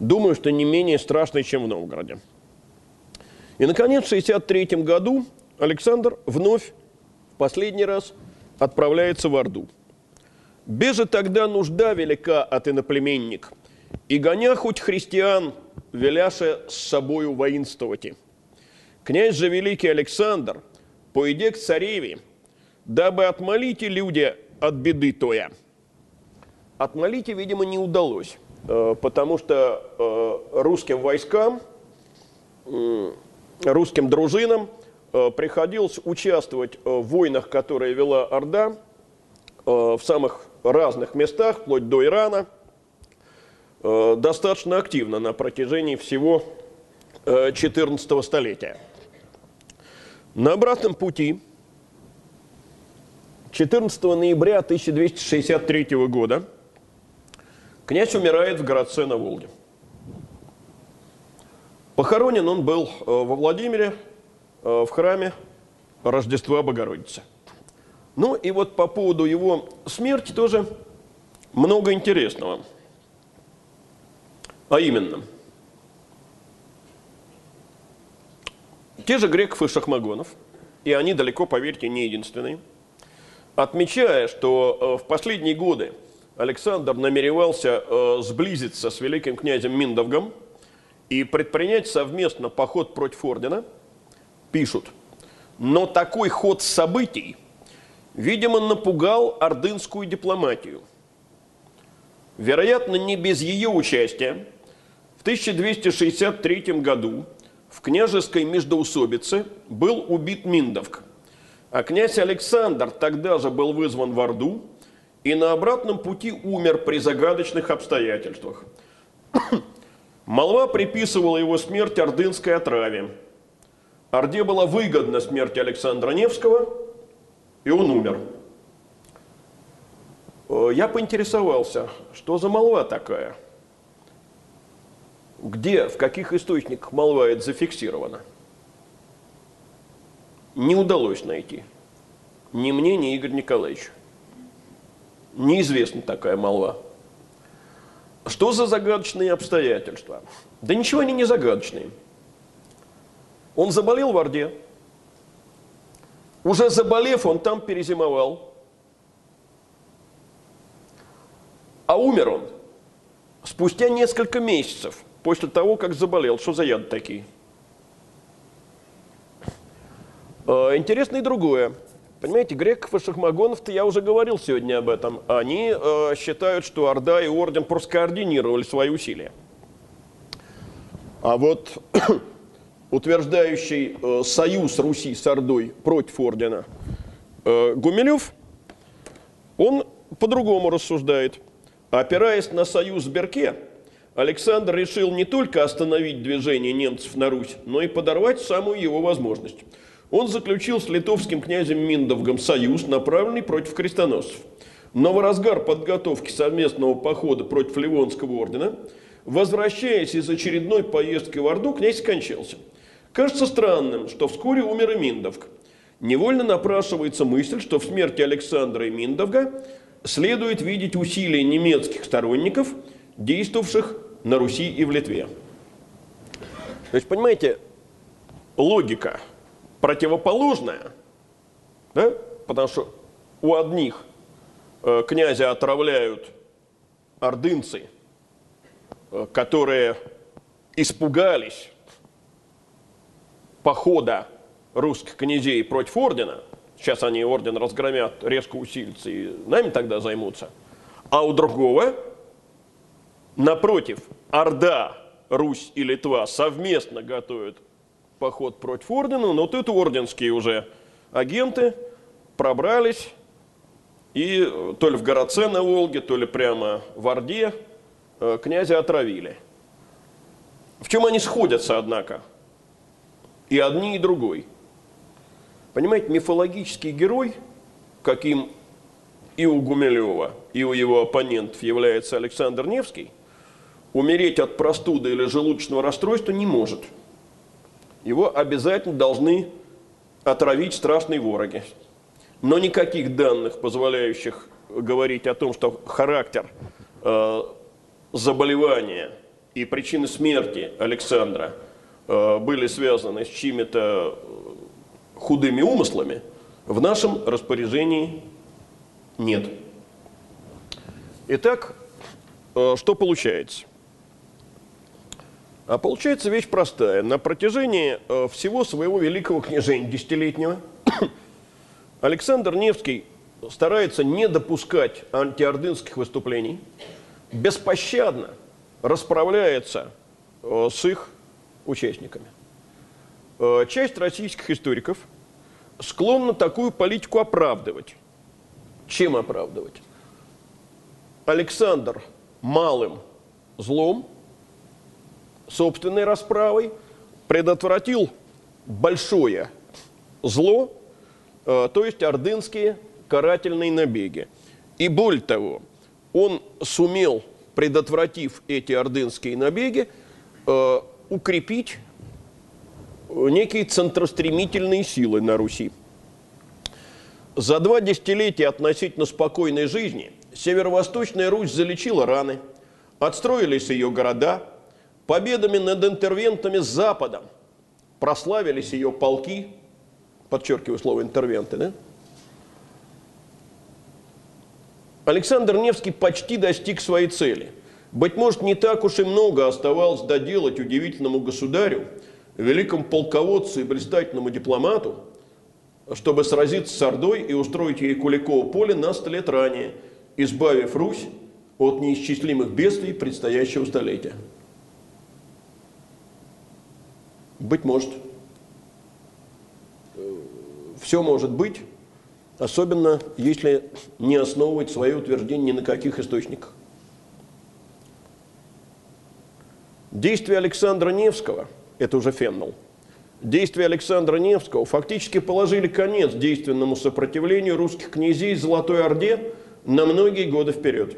Думаю, что не менее страшный, чем в Новгороде. И, наконец, в 1963 году Александр вновь, в последний раз, отправляется в Орду. «Беже тогда нужда велика от иноплеменник, и гоня хоть христиан, веляше с собою воинствовать. Князь же великий Александр, пойде к цареве, дабы отмолите люди от беды тоя». Отмолите, видимо, не удалось, э, потому что э, русским войскам русским дружинам э, приходилось участвовать в войнах, которые вела Орда в самых разных местах, вплоть до Ирана, достаточно активно на протяжении всего 14 столетия. На обратном пути 14 ноября 1263 года князь умирает в городце на Волге. Похоронен он был э, во Владимире э, в храме Рождества Богородицы. Ну и вот по поводу его смерти тоже много интересного. А именно, те же Греков и Шахмагонов, и они далеко, поверьте, не единственные, отмечая, что э, в последние годы Александр намеревался сблизиться с великим князем Миндовгом – и предпринять совместно поход против ордена, пишут, но такой ход событий видимо, напугал ордынскую дипломатию. Вероятно, не без ее участия в 1263 году в княжеской междоусобице был убит Миндовк, а князь Александр тогда же был вызван в Орду и на обратном пути умер при загадочных обстоятельствах. Молва приписывала его смерть ордынской отраве. Орде была выгодна смерть Александра Невского, и он умер. Э, я поинтересовался, что за молва такая? Где, в каких источниках молва это зафиксирована? Не удалось найти. Ни мне, ни Игорь Николаевичу. Неизвестна такая молва. Что за загадочные обстоятельства? Да ничего они не загадочные. Он заболел в Орде. Уже заболев, он там перезимовал. А умер он спустя несколько месяцев после того, как заболел. Что за яд такие? Э, интересно и другое. Понимаете, греков и шахмагонов-то я уже говорил сегодня об этом. Они э, считают, что Орда и Орден просто координировали свои усилия. А вот утверждающий э, союз Руси с Ордой против Ордена э, Гумилев, он по-другому рассуждает. Опираясь на союз Берке, Александр решил не только остановить движение немцев на Русь, но и подорвать самую его возможность – он заключил с литовским князем Миндовгом союз, направленный против крестоносцев. Но в разгар подготовки совместного похода против Ливонского ордена, возвращаясь из очередной поездки в Орду, князь скончался. Кажется странным, что вскоре умер и Миндовг. Невольно напрашивается мысль, что в смерти Александра и Миндовга следует видеть усилия немецких сторонников, действовавших на Руси и в Литве. То есть, понимаете, логика – противоположная, да? потому что у одних э, князя отравляют ордынцы, э, которые испугались похода русских князей против ордена, сейчас они орден разгромят, резко усилятся и нами тогда займутся, а у другого, напротив, Орда, Русь и Литва совместно готовят поход против ордена, но тут орденские уже агенты пробрались и то ли в городце на Волге, то ли прямо в Орде э, князя отравили. В чем они сходятся, однако? И одни, и другой. Понимаете, мифологический герой, каким и у Гумилева, и у его оппонентов является Александр Невский, умереть от простуды или желудочного расстройства не может – его обязательно должны отравить страшные вороги. Но никаких данных, позволяющих говорить о том, что характер э, заболевания и причины смерти Александра э, были связаны с чьими-то худыми умыслами, в нашем распоряжении нет. Итак, э, что получается? А получается вещь простая. На протяжении э, всего своего великого княжения десятилетнего Александр Невский старается не допускать антиордынских выступлений, беспощадно расправляется э, с их участниками. Э, часть российских историков склонна такую политику оправдывать. Чем оправдывать? Александр малым злом – собственной расправой предотвратил большое зло, э, то есть ордынские карательные набеги. И более того, он сумел, предотвратив эти ордынские набеги, э, укрепить некие центростремительные силы на Руси. За два десятилетия относительно спокойной жизни Северо-Восточная Русь залечила раны, отстроились ее города – Победами над интервентами с Западом прославились ее полки, подчеркиваю слово интервенты, да? Александр Невский почти достиг своей цели. Быть может, не так уж и много оставалось доделать удивительному государю, великому полководцу и блистательному дипломату, чтобы сразиться с Ордой и устроить ей Куликово поле на сто лет ранее, избавив Русь от неисчислимых бедствий предстоящего столетия. Быть может. Все может быть, особенно если не основывать свое утверждение ни на каких источниках. Действия Александра Невского, это уже Феннел, действия Александра Невского фактически положили конец действенному сопротивлению русских князей Золотой Орде на многие годы вперед.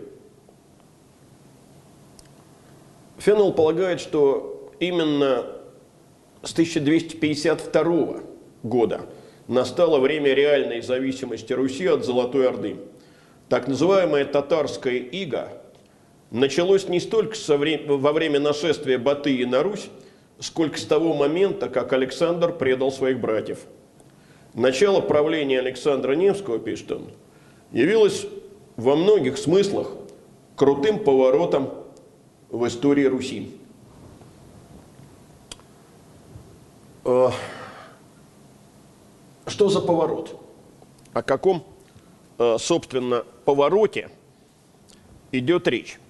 Феннел полагает, что именно с 1252 года настало время реальной зависимости Руси от Золотой Орды. Так называемая татарская ига началось не столько вре- во время нашествия Батыя на Русь, сколько с того момента, как Александр предал своих братьев. Начало правления Александра Невского, пишет он, явилось во многих смыслах крутым поворотом в истории Руси. Э, Что за поворот? О каком, э, собственно, повороте идет речь?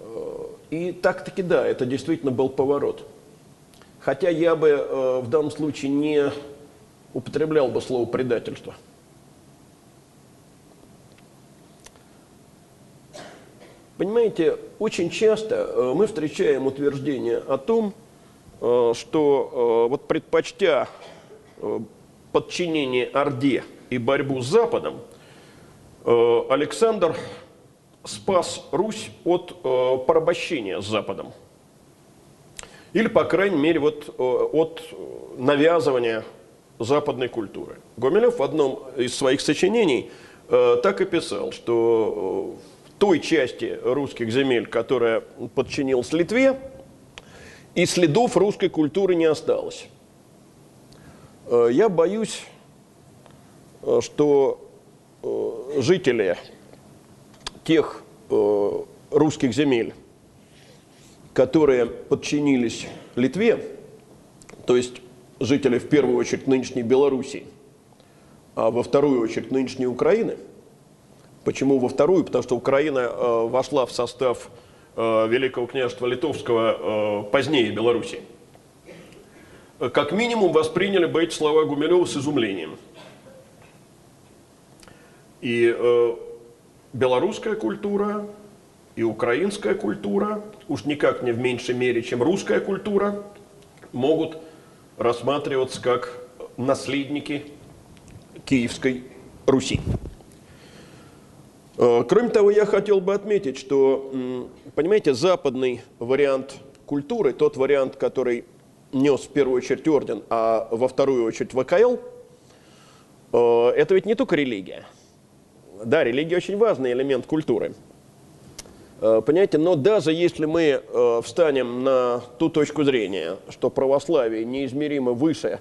Э, И так-таки да, это действительно был поворот. Хотя я бы э, в данном случае не употреблял бы слово предательство. Понимаете, очень часто э, мы встречаем утверждение о том, э, что э, вот предпочтя э, подчинение Орде и борьбу с Западом, э, Александр спас Русь от э, порабощения с Западом. Или, по крайней мере, вот, э, от навязывания западной культуры. Гумилев в одном из своих сочинений э, так и писал, что э, в той части русских земель, которая подчинилась Литве, и следов русской культуры не осталось. Э, Я боюсь, э, что э, жители тех русских земель, которые подчинились Литве, то есть жители в первую очередь нынешней Белоруссии, а во вторую очередь нынешней Украины. Почему во вторую? Потому что Украина вошла в состав Великого княжества Литовского э, позднее Белоруссии. Э, Как минимум восприняли бы эти слова Гумилева с изумлением. И э, белорусская культура, и украинская культура, уж никак не в меньшей мере, чем русская культура, могут рассматриваться как наследники Киевской Руси. Э, Кроме того, я хотел бы отметить, что, понимаете, западный вариант культуры, тот вариант, который нес в первую очередь орден, а во вторую очередь ВКЛ, э, это ведь не только религия. Да, религия очень важный элемент культуры. Э, Понимаете, но даже если мы встанем на ту точку зрения, что православие неизмеримо выше,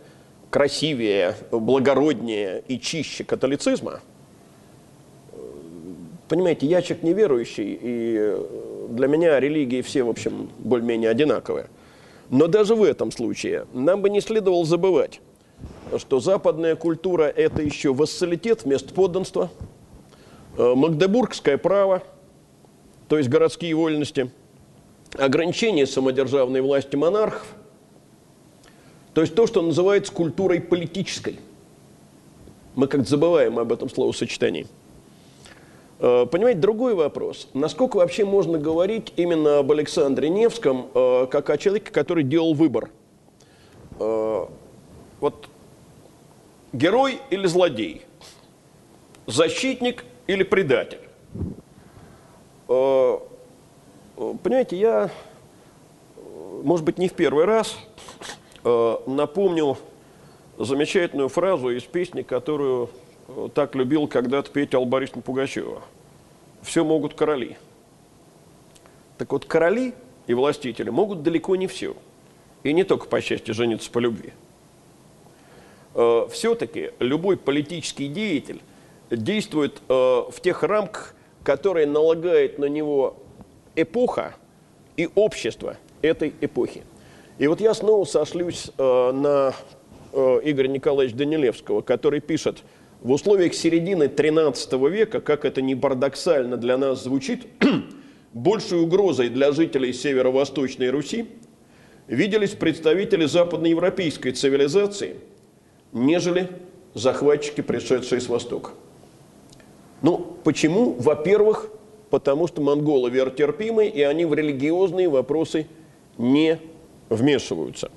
красивее, благороднее и чище католицизма, понимаете, я человек неверующий, и э, для меня религии все, в общем, более-менее одинаковые. Но даже в этом случае нам бы не следовало забывать, что западная культура – это еще вассалитет вместо подданства, э, магдебургское право, то есть городские вольности, ограничение самодержавной власти монархов, то есть то, что называется культурой политической. Мы как-то забываем об этом словосочетании. Э, Понимаете, другой вопрос. Насколько вообще можно говорить именно об Александре Невском, э, как о человеке, который делал выбор? Э, Вот герой или злодей? Защитник или предатель? Понимаете, я, может быть, не в первый раз напомнил замечательную фразу из песни, которую так любил когда-то петь Алла Борисовна Пугачева. «Все могут короли». Так вот, короли и властители могут далеко не все. И не только по счастью жениться по любви. Э, Все-таки любой политический деятель действует э, в тех рамках, которые налагает на него эпоха и общество этой эпохи. И вот я снова сошлюсь э, на Игоря Николаевича Данилевского, который пишет, в условиях середины XIII века, как это не парадоксально для нас звучит, большей угрозой для жителей северо-восточной Руси виделись представители западноевропейской цивилизации, нежели захватчики, пришедшие с Востока. Ну, почему? Во-первых, потому что монголы веротерпимы, и они в религиозные вопросы не вмешиваются.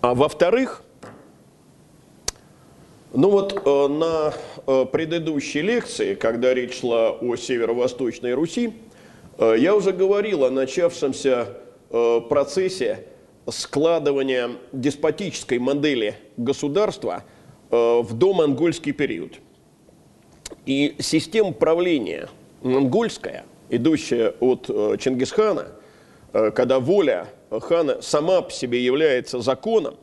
А во-вторых, ну вот э, на э, предыдущей лекции, когда речь шла о северо-восточной Руси, э, я уже говорил о начавшемся процессе складывания деспотической модели государства э, в домонгольский период. И система правления монгольская, идущая от Чингисхана, когда воля хана сама по себе является законом,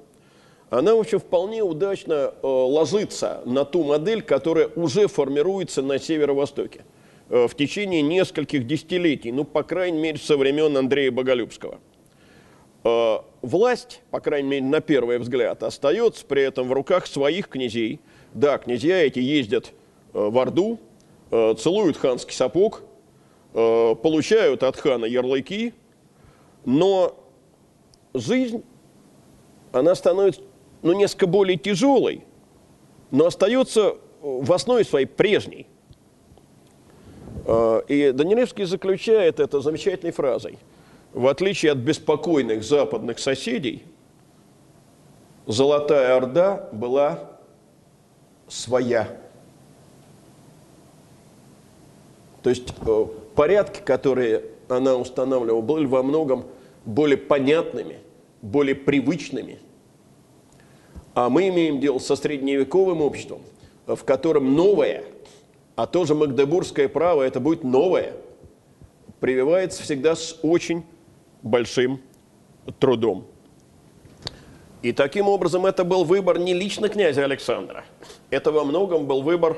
она, в общем, вполне удачно э, ложится на ту модель, которая уже формируется на северо-востоке э, в течение нескольких десятилетий, ну, по крайней мере, со времен Андрея Боголюбского. Э, власть, по крайней мере, на первый взгляд, остается при этом в руках своих князей. Да, князья эти ездят в Орду, целуют ханский сапог, получают от хана ярлыки, но жизнь, она становится ну, несколько более тяжелой, но остается в основе своей прежней. Э, и Данилевский заключает это замечательной фразой. В отличие от беспокойных западных соседей, Золотая Орда была своя. То есть э, порядки, которые она устанавливала, были во многом более понятными, более привычными. А мы имеем дело со средневековым обществом, в котором новое, а тоже магдебургское право, это будет новое, прививается всегда с очень большим трудом. И таким образом это был выбор не лично князя Александра, это во многом был выбор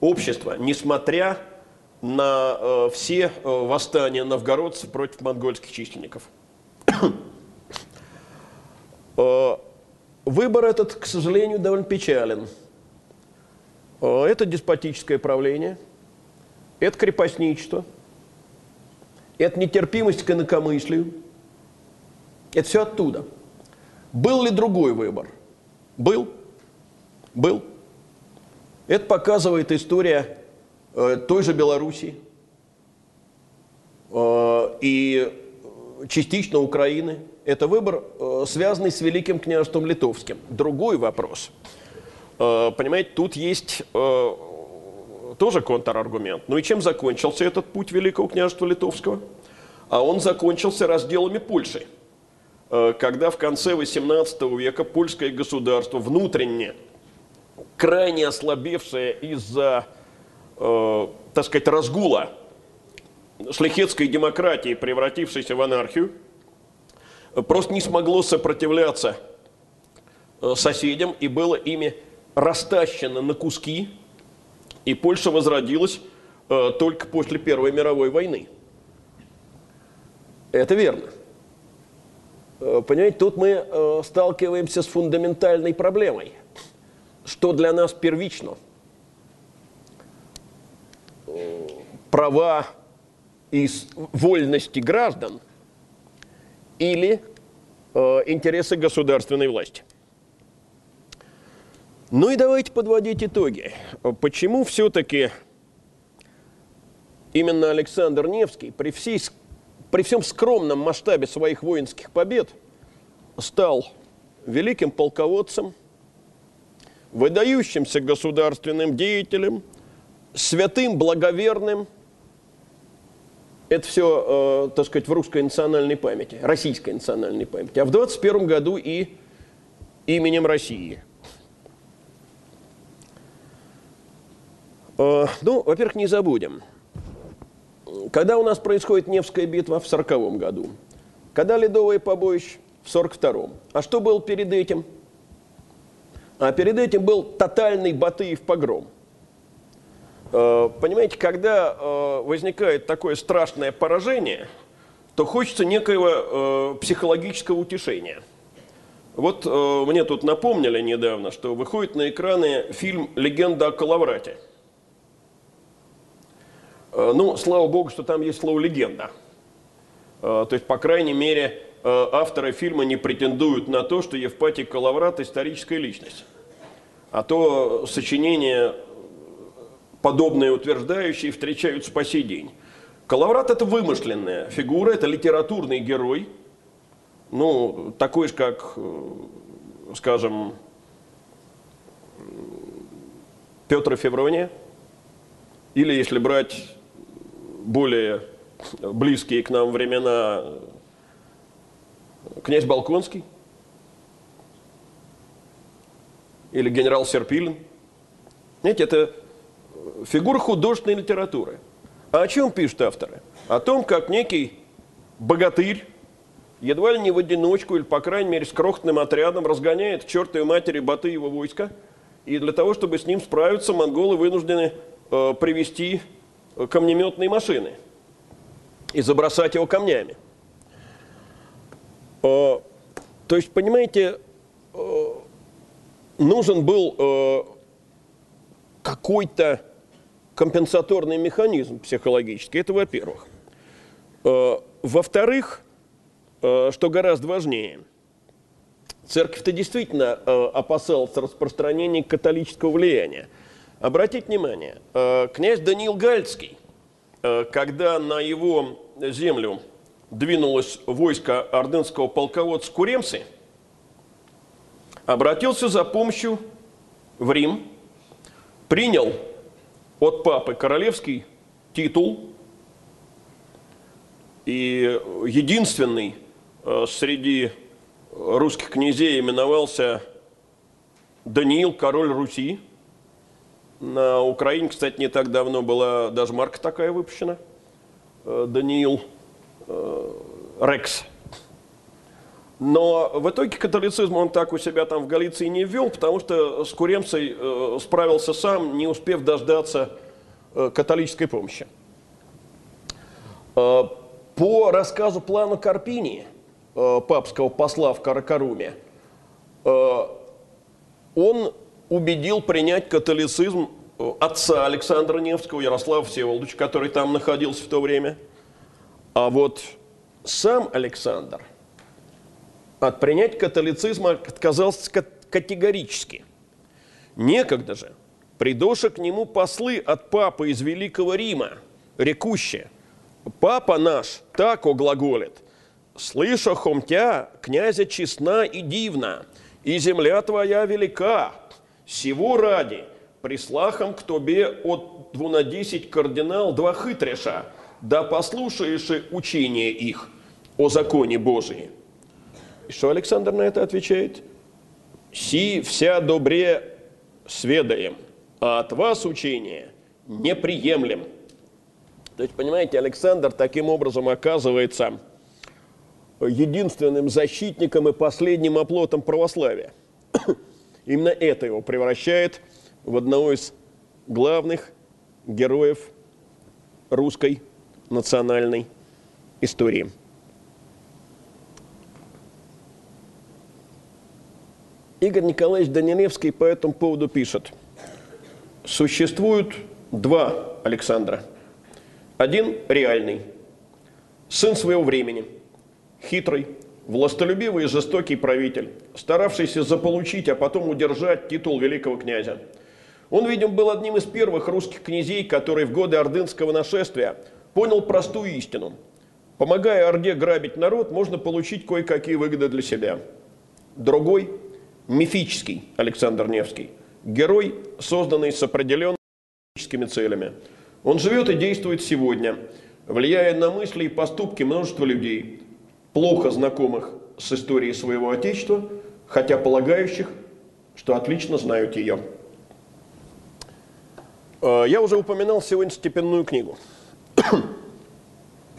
общества, несмотря на э, все э, восстания новгородцев против монгольских численников. выбор этот, к сожалению, довольно печален. Э, это деспотическое правление, это крепостничество, это нетерпимость к инакомыслию. Это все оттуда. Был ли другой выбор? Был. Был. Это показывает история э, той же Белоруссии э, и частично Украины. Это выбор, э, связанный с Великим княжеством Литовским. Другой вопрос. Э, понимаете, тут есть э, тоже контраргумент. Ну и чем закончился этот путь Великого княжества Литовского? А он закончился разделами Польши. Когда в конце XVIII века польское государство внутренне, крайне ослабевшее из-за, так сказать, разгула шляхетской демократии, превратившейся в анархию, просто не смогло сопротивляться э, соседям и было ими растащено на куски, и Польша возродилась э, только после Первой мировой войны. Это верно. Э, понимаете, тут мы сталкиваемся с фундаментальной проблемой. Что для нас первично? Права и вольности граждан или интересы государственной власти? Ну и давайте подводить итоги. Почему все-таки именно Александр Невский при всей при всем скромном масштабе своих воинских побед стал великим полководцем, выдающимся государственным деятелем, святым, благоверным. Это все, э, так сказать, в русской национальной памяти, российской национальной памяти. А в 21 году и именем России. Э, ну, во-первых, не забудем – когда у нас происходит Невская битва в 1940 году? Когда Ледовое побоище? В 1942. А что было перед этим? А перед этим был тотальный Батыев погром. Э, понимаете, когда э, возникает такое страшное поражение, то хочется некоего э, психологического утешения. Вот мне тут напомнили недавно, что выходит на экраны фильм «Легенда о Калаврате». Ну, слава богу, что там есть слово «легенда». То есть, по крайней мере, авторы фильма не претендуют на то, что Евпатий Калаврат – историческая личность. А то сочинения, подобные утверждающие, встречаются по сей день. Калаврат – это вымышленная фигура, это литературный герой, ну, такой же, как, скажем, Петр Феврония, или если брать более близкие к нам времена князь Балконский или генерал Серпилин. Знаете, это фигура художественной литературы. А о чем пишут авторы? О том, как некий богатырь, едва ли не в одиночку, или, по крайней мере, с крохотным отрядом разгоняет к чертовой матери Баты его войска, и для того, чтобы с ним справиться, монголы вынуждены э, привести камнеметные машины и забросать его камнями. Э, то есть, понимаете, э, нужен был э, какой-то компенсаторный механизм психологический. Это во-первых. Во-вторых, что гораздо важнее, церковь-то действительно опасалась распространения католического влияния. Обратите внимание, князь Даниил Гальцкий, когда на его землю двинулось войско ордынского полководца Куремцы, обратился за помощью в Рим, принял от папы королевский титул и единственный э, среди русских князей именовался Даниил, король Руси. На Украине, кстати, не так давно была даже марка такая выпущена. Э, Даниил Э, Рекс. Но в итоге католицизм он так у себя там в Галиции не ввел, потому что с Куремцей э, справился сам, не успев дождаться э, католической помощи. По рассказу плана Карпини, папского посла в Каракаруме, он убедил принять католицизм отца Александра Невского, Ярослава Всеволодовича, который там находился в то время – а вот сам Александр от принять католицизма отказался категорически. Некогда же придоша к нему послы от папы из Великого Рима, рекущие, «Папа наш так оглаголит, слыша хомтя, князя честна и дивна, и земля твоя велика, сего ради, прислахом к тобе от двунадесять кардинал два хытреша, да послушаешь учение их о законе Божии. И что Александр на это отвечает? Си вся добре сведаем, а от вас учение не приемлем. То есть, понимаете, Александр таким образом оказывается единственным защитником и последним оплотом православия. Именно это его превращает в одного из главных героев русской национальной истории. Игорь Николаевич Данилевский по этому поводу пишет. Существуют два Александра. Один реальный, сын своего времени, хитрый, властолюбивый и жестокий правитель, старавшийся заполучить, а потом удержать титул великого князя. Он, видимо, был одним из первых русских князей, который в годы ордынского нашествия понял простую истину. Помогая Орде грабить народ, можно получить кое-какие выгоды для себя. Другой, мифический Александр Невский, герой, созданный с определенными политическими целями. Он живет и действует сегодня, влияя на мысли и поступки множества людей, плохо знакомых с историей своего Отечества, хотя полагающих, что отлично знают ее. Э, я уже упоминал сегодня степенную книгу –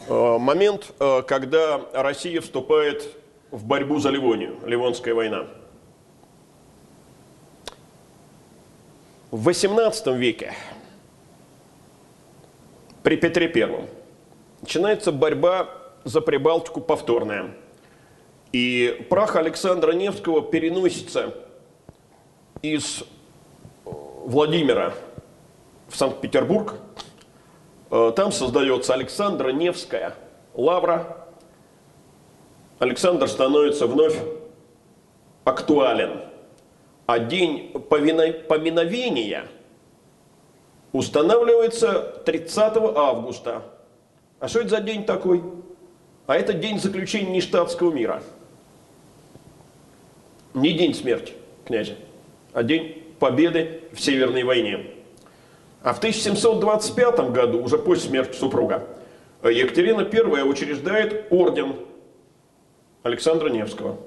Э, момент, э, когда Россия вступает в борьбу за Ливонию, Ливонская война. В XVIII веке при Петре I начинается борьба за Прибалтику повторная. И прах Александра Невского переносится из Владимира в Санкт-Петербург. Э, там создается Александра Невская лавра. Александр становится вновь актуален. А день поминовения устанавливается 30 августа. А что это за день такой? А это день заключения нештатского мира. Не день смерти князя, а день победы в Северной войне. А в 1725 году, уже после смерти супруга, Екатерина I учреждает орден Александра Невского.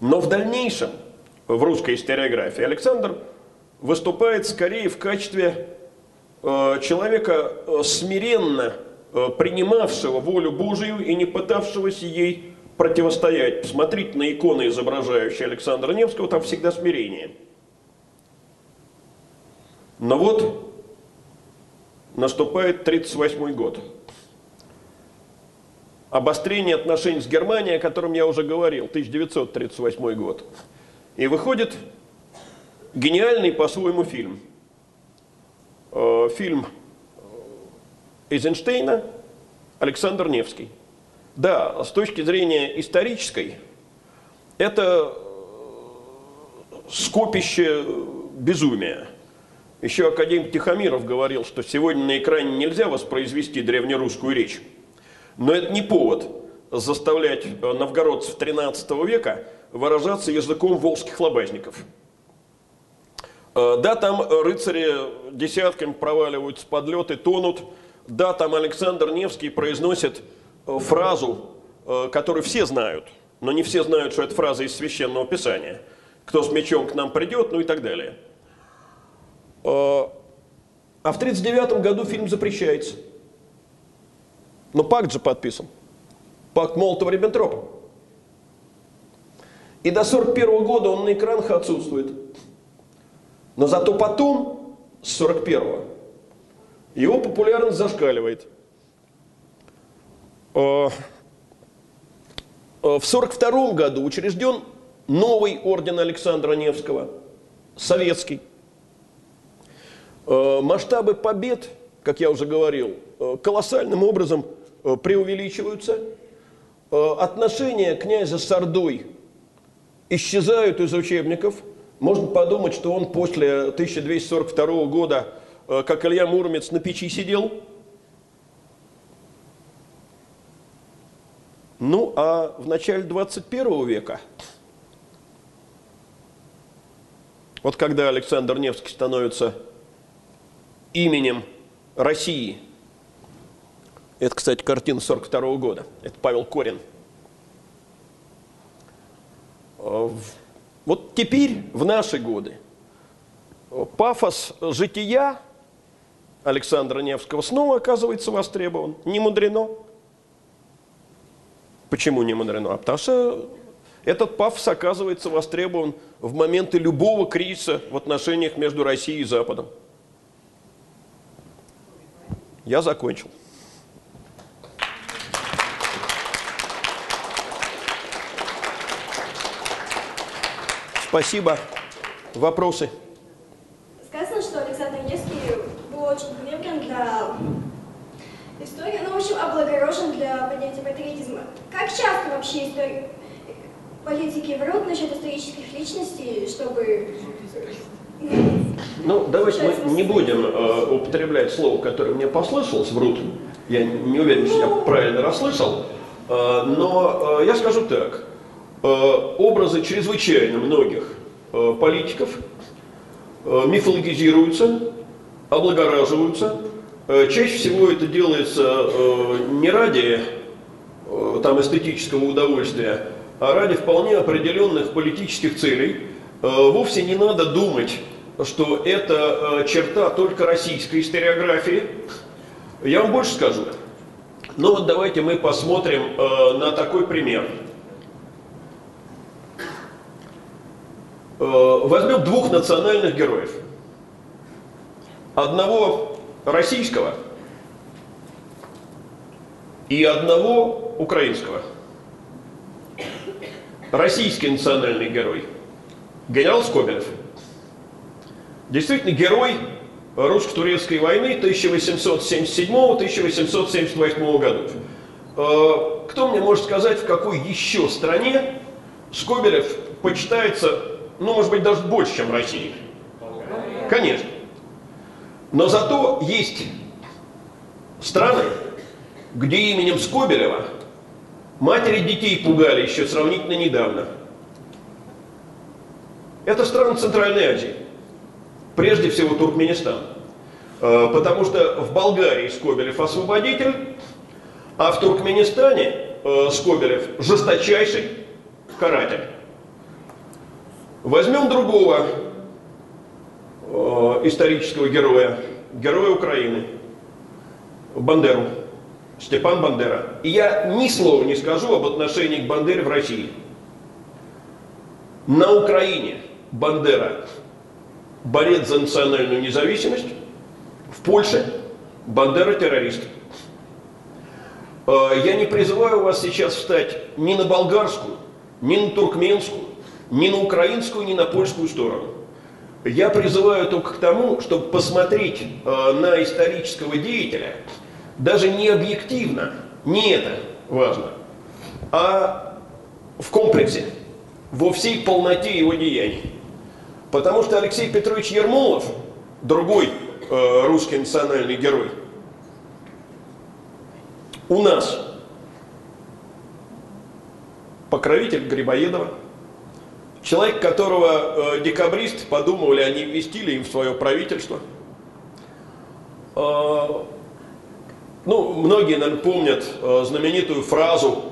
Но в дальнейшем в русской историографии Александр выступает скорее в качестве э, человека э, смиренно э, принимавшего волю Божию и не пытавшегося ей противостоять. Посмотрите на иконы, изображающие Александра Невского, там всегда смирение. Но вот наступает 1938 год. Обострение отношений с Германией, о котором я уже говорил, 1938 год. И выходит гениальный по-своему фильм. Э, фильм Эйзенштейна «Александр Невский». Да, с точки зрения исторической, это скопище безумия. Еще академик Тихомиров говорил, что сегодня на экране нельзя воспроизвести древнерусскую речь. Но это не повод заставлять новгородцев XIII века выражаться языком волжских лобазников. Э, да, там рыцари десятками проваливаются под лед и тонут. Да, там Александр Невский произносит Э, фразу, э, которую все знают, но не все знают, что это фраза из Священного Писания. Кто с мечом к нам придет, ну и так далее. Э, а в 1939 году фильм запрещается. Но пакт же подписан. Пакт Молотова-Риббентропа. И до 1941 года он на экранах отсутствует. Но зато потом, с 1941 его популярность зашкаливает – Э, э, в 1942 году учрежден новый орден Александра Невского, советский. Э, масштабы побед, как я уже говорил, колоссальным образом преувеличиваются. Отношения князя с Ордой исчезают из учебников. Можно подумать, что он после 1242 года, как Илья Муромец, на печи сидел – Ну, а в начале 21 века, вот когда Александр Невский становится именем России, это, кстати, картина 42 года, это Павел Корин. Вот теперь, в наши годы, пафос жития Александра Невского снова оказывается востребован. Не мудрено. Почему не мудрено? А потому что этот пафос оказывается востребован в моменты любого кризиса в отношениях между Россией и Западом. Я закончил. Спасибо. Вопросы? Сказано, что Александр Невский был очень гневен для истории, ну, в общем, облагорожен для понятия патриотизма. Как часто вообще истории, политики врут насчет исторических личностей, чтобы... Ну, давайте мы не будем э, употреблять слово, которое мне послышалось, врут. Я не уверен, что я правильно расслышал. Э, но э, я скажу так. Э, образы чрезвычайно многих э, политиков э, мифологизируются, облагораживаются, чаще всего это делается не ради там, эстетического удовольствия, а ради вполне определенных политических целей. Вовсе не надо думать, что это черта только российской историографии. Я вам больше скажу. Ну вот давайте мы посмотрим на такой пример. Возьмем двух национальных героев. Одного российского и одного украинского. российский национальный герой, генерал Скобелев. Действительно, герой русско-турецкой войны 1877-1878 годов. Э, кто мне может сказать, в какой еще стране Скобелев почитается, ну, может быть, даже больше, чем в России? Конечно. Но зато есть страны, где именем Скобелева матери детей пугали еще сравнительно недавно. Это страны Центральной Азии. Прежде всего Туркменистан. Э, потому что в Болгарии Скобелев освободитель, а в Туркменистане э, Скобелев жесточайший каратель. Возьмем другого э, исторического героя, героя Украины, Бандеру, Степан Бандера. И я ни слова не скажу об отношении к Бандере в России. На Украине Бандера борец за национальную независимость, в Польше Бандера террорист. Э, я не призываю вас сейчас встать ни на болгарскую, ни на туркменскую, ни на украинскую, ни на польскую сторону. Я призываю только к тому, чтобы посмотреть э, на исторического деятеля, даже не объективно, не это важно, а в комплексе, во всей полноте его деяний. Потому что Алексей Петрович Ермолов, другой э, русский национальный герой, у нас покровитель Грибоедова, человек, которого э, декабрист подумывали, они вместили им в свое правительство. Э, ну, многие, наверное, помнят э, знаменитую фразу,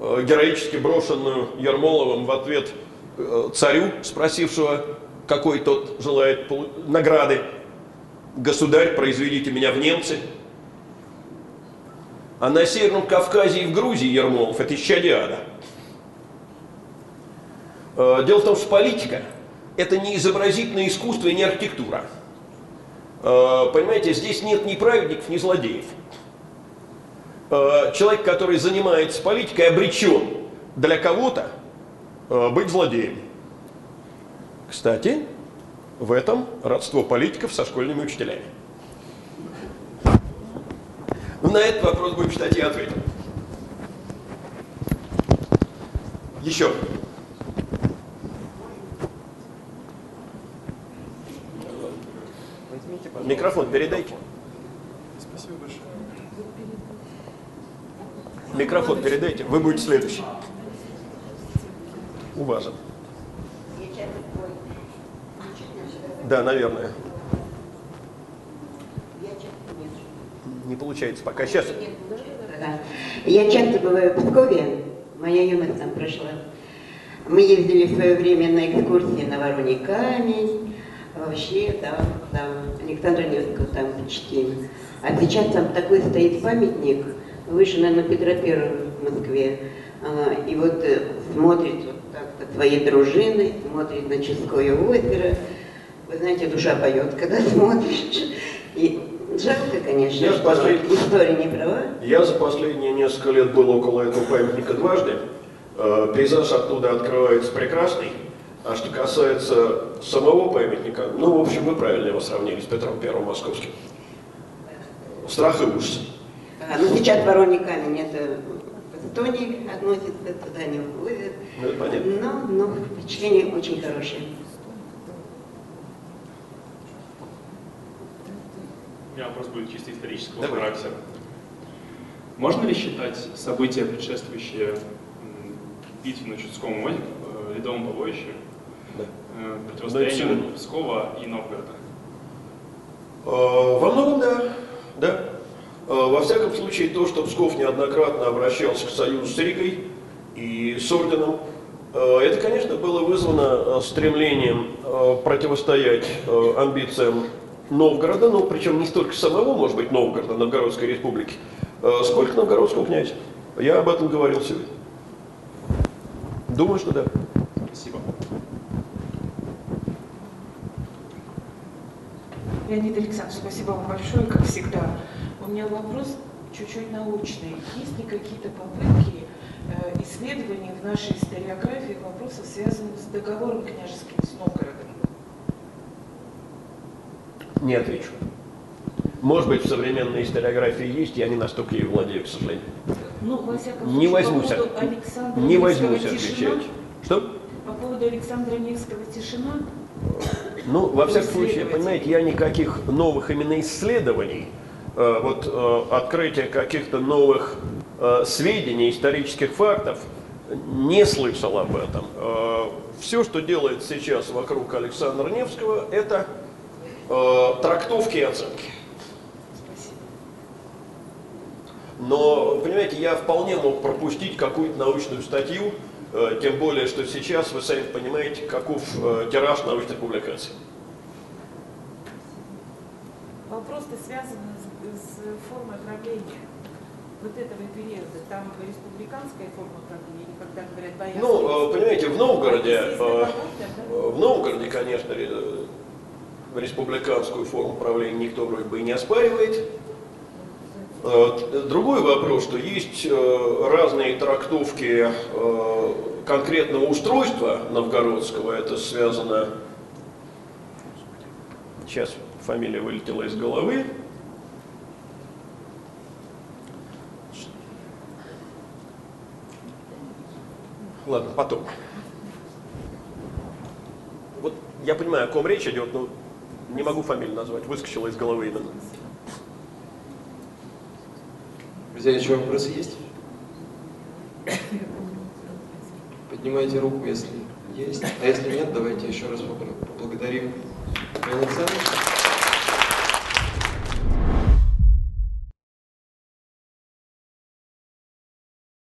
э, героически брошенную Ермоловым в ответ э, царю, спросившего, какой тот желает награды. Государь, произведите меня в немцы – а на Северном Кавказе и в Грузии Ермолов – это исчадие э, Дело в том, что политика – это не изобразительное искусство и не архитектура. Э, понимаете, здесь нет ни праведников, ни злодеев. Э, человек, который занимается политикой, обречен для кого-то быть злодеем. Кстати, в этом родство политиков со школьными учителями. На этот вопрос будем считать, я ответил. Еще. Микрофон передайте. Спасибо большое. Микрофон передайте, вы будете следующий. Уважен. Да, наверное. не получается пока. Сейчас. Я часто бываю в Пскове, моя юность там прошла. Мы ездили в свое время на экскурсии на Вороний камень, вообще там, там Александра Невского там почтим. А сейчас там такой стоит памятник, выше, наверное, Петра Первого в Москве. А, и вот э, смотрит вот так со своей дружиной, смотрит на Ческое озеро. Вы знаете, душа поет, когда смотришь. И Жалко, конечно, я что послед... история не права. Я за последние несколько лет был около этого памятника дважды. Э, пейзаж оттуда открывается прекрасный. А что касается самого памятника, ну, в общем, вы правильно его сравнили с Петром Первым Московским. Страх и ужас. А, ну, сейчас Вороний камень, это в Эстонии относится, туда не вывозят. Ну, понятно. Но, но впечатление очень хорошее. У меня вопрос будет чисто исторического Давай. характера. Можно ли считать события, предшествующие битве на Чудском море, э, ледовом побоище, да. Э, противостоянию Пскова и Новгорода? Э, во многом да. да. Во всяком случае, то, что Псков неоднократно обращался к союзу с Ригой и с орденом, это, конечно, было вызвано стремлением противостоять амбициям Новгорода, ну причем не столько самого, может быть, Новгорода, Новгородской республики, э, сколько новгородского князя. Я об этом говорил сегодня. Думаю, что да. Спасибо. Леонид Александрович, спасибо вам большое, как всегда. У меня вопрос чуть-чуть научный. Есть ли какие-то попытки э, исследований в нашей историографии вопросов, связанных с договором княжеским с Новгородом? Не отвечу. Может быть, в современной историографии есть, я не настолько ей владею, к сожалению. Ну, во всяком Не случае, возьмусь, по поводу Александра не возьмусь отвечать. Что? По поводу Александра Невского «Тишина», Ну, во всяком случае, понимаете, я никаких новых именно исследований, э, вот э, открытия каких-то новых э, сведений, исторических фактов, не слышал об этом. Все, что делается сейчас вокруг Александра Невского, это трактовки и оценки. спасибо. Но, понимаете, я вполне мог пропустить какую-то научную статью, тем более, что сейчас вы сами понимаете, каков э, тираж научных публикаций. Вопрос-то связан с, с формой правления вот этого периода. Там республиканская форма правления, когда говорят боярская. Ну, э, понимаете, в Новгороде, э, да? в Новгороде, конечно, ре- республиканскую форму правления никто вроде бы и не оспаривает. Э, Другой вопрос, что есть э, разные трактовки э, конкретного устройства новгородского. Это связано... Сейчас фамилия вылетела из головы. Ладно, потом. Вот я понимаю, о ком речь идет, но не могу фамилию назвать. Выскочила из головы именно. Друзья, еще вопросы есть? Поднимайте руку, если есть. А если нет, давайте еще раз поблагодарим Александровича.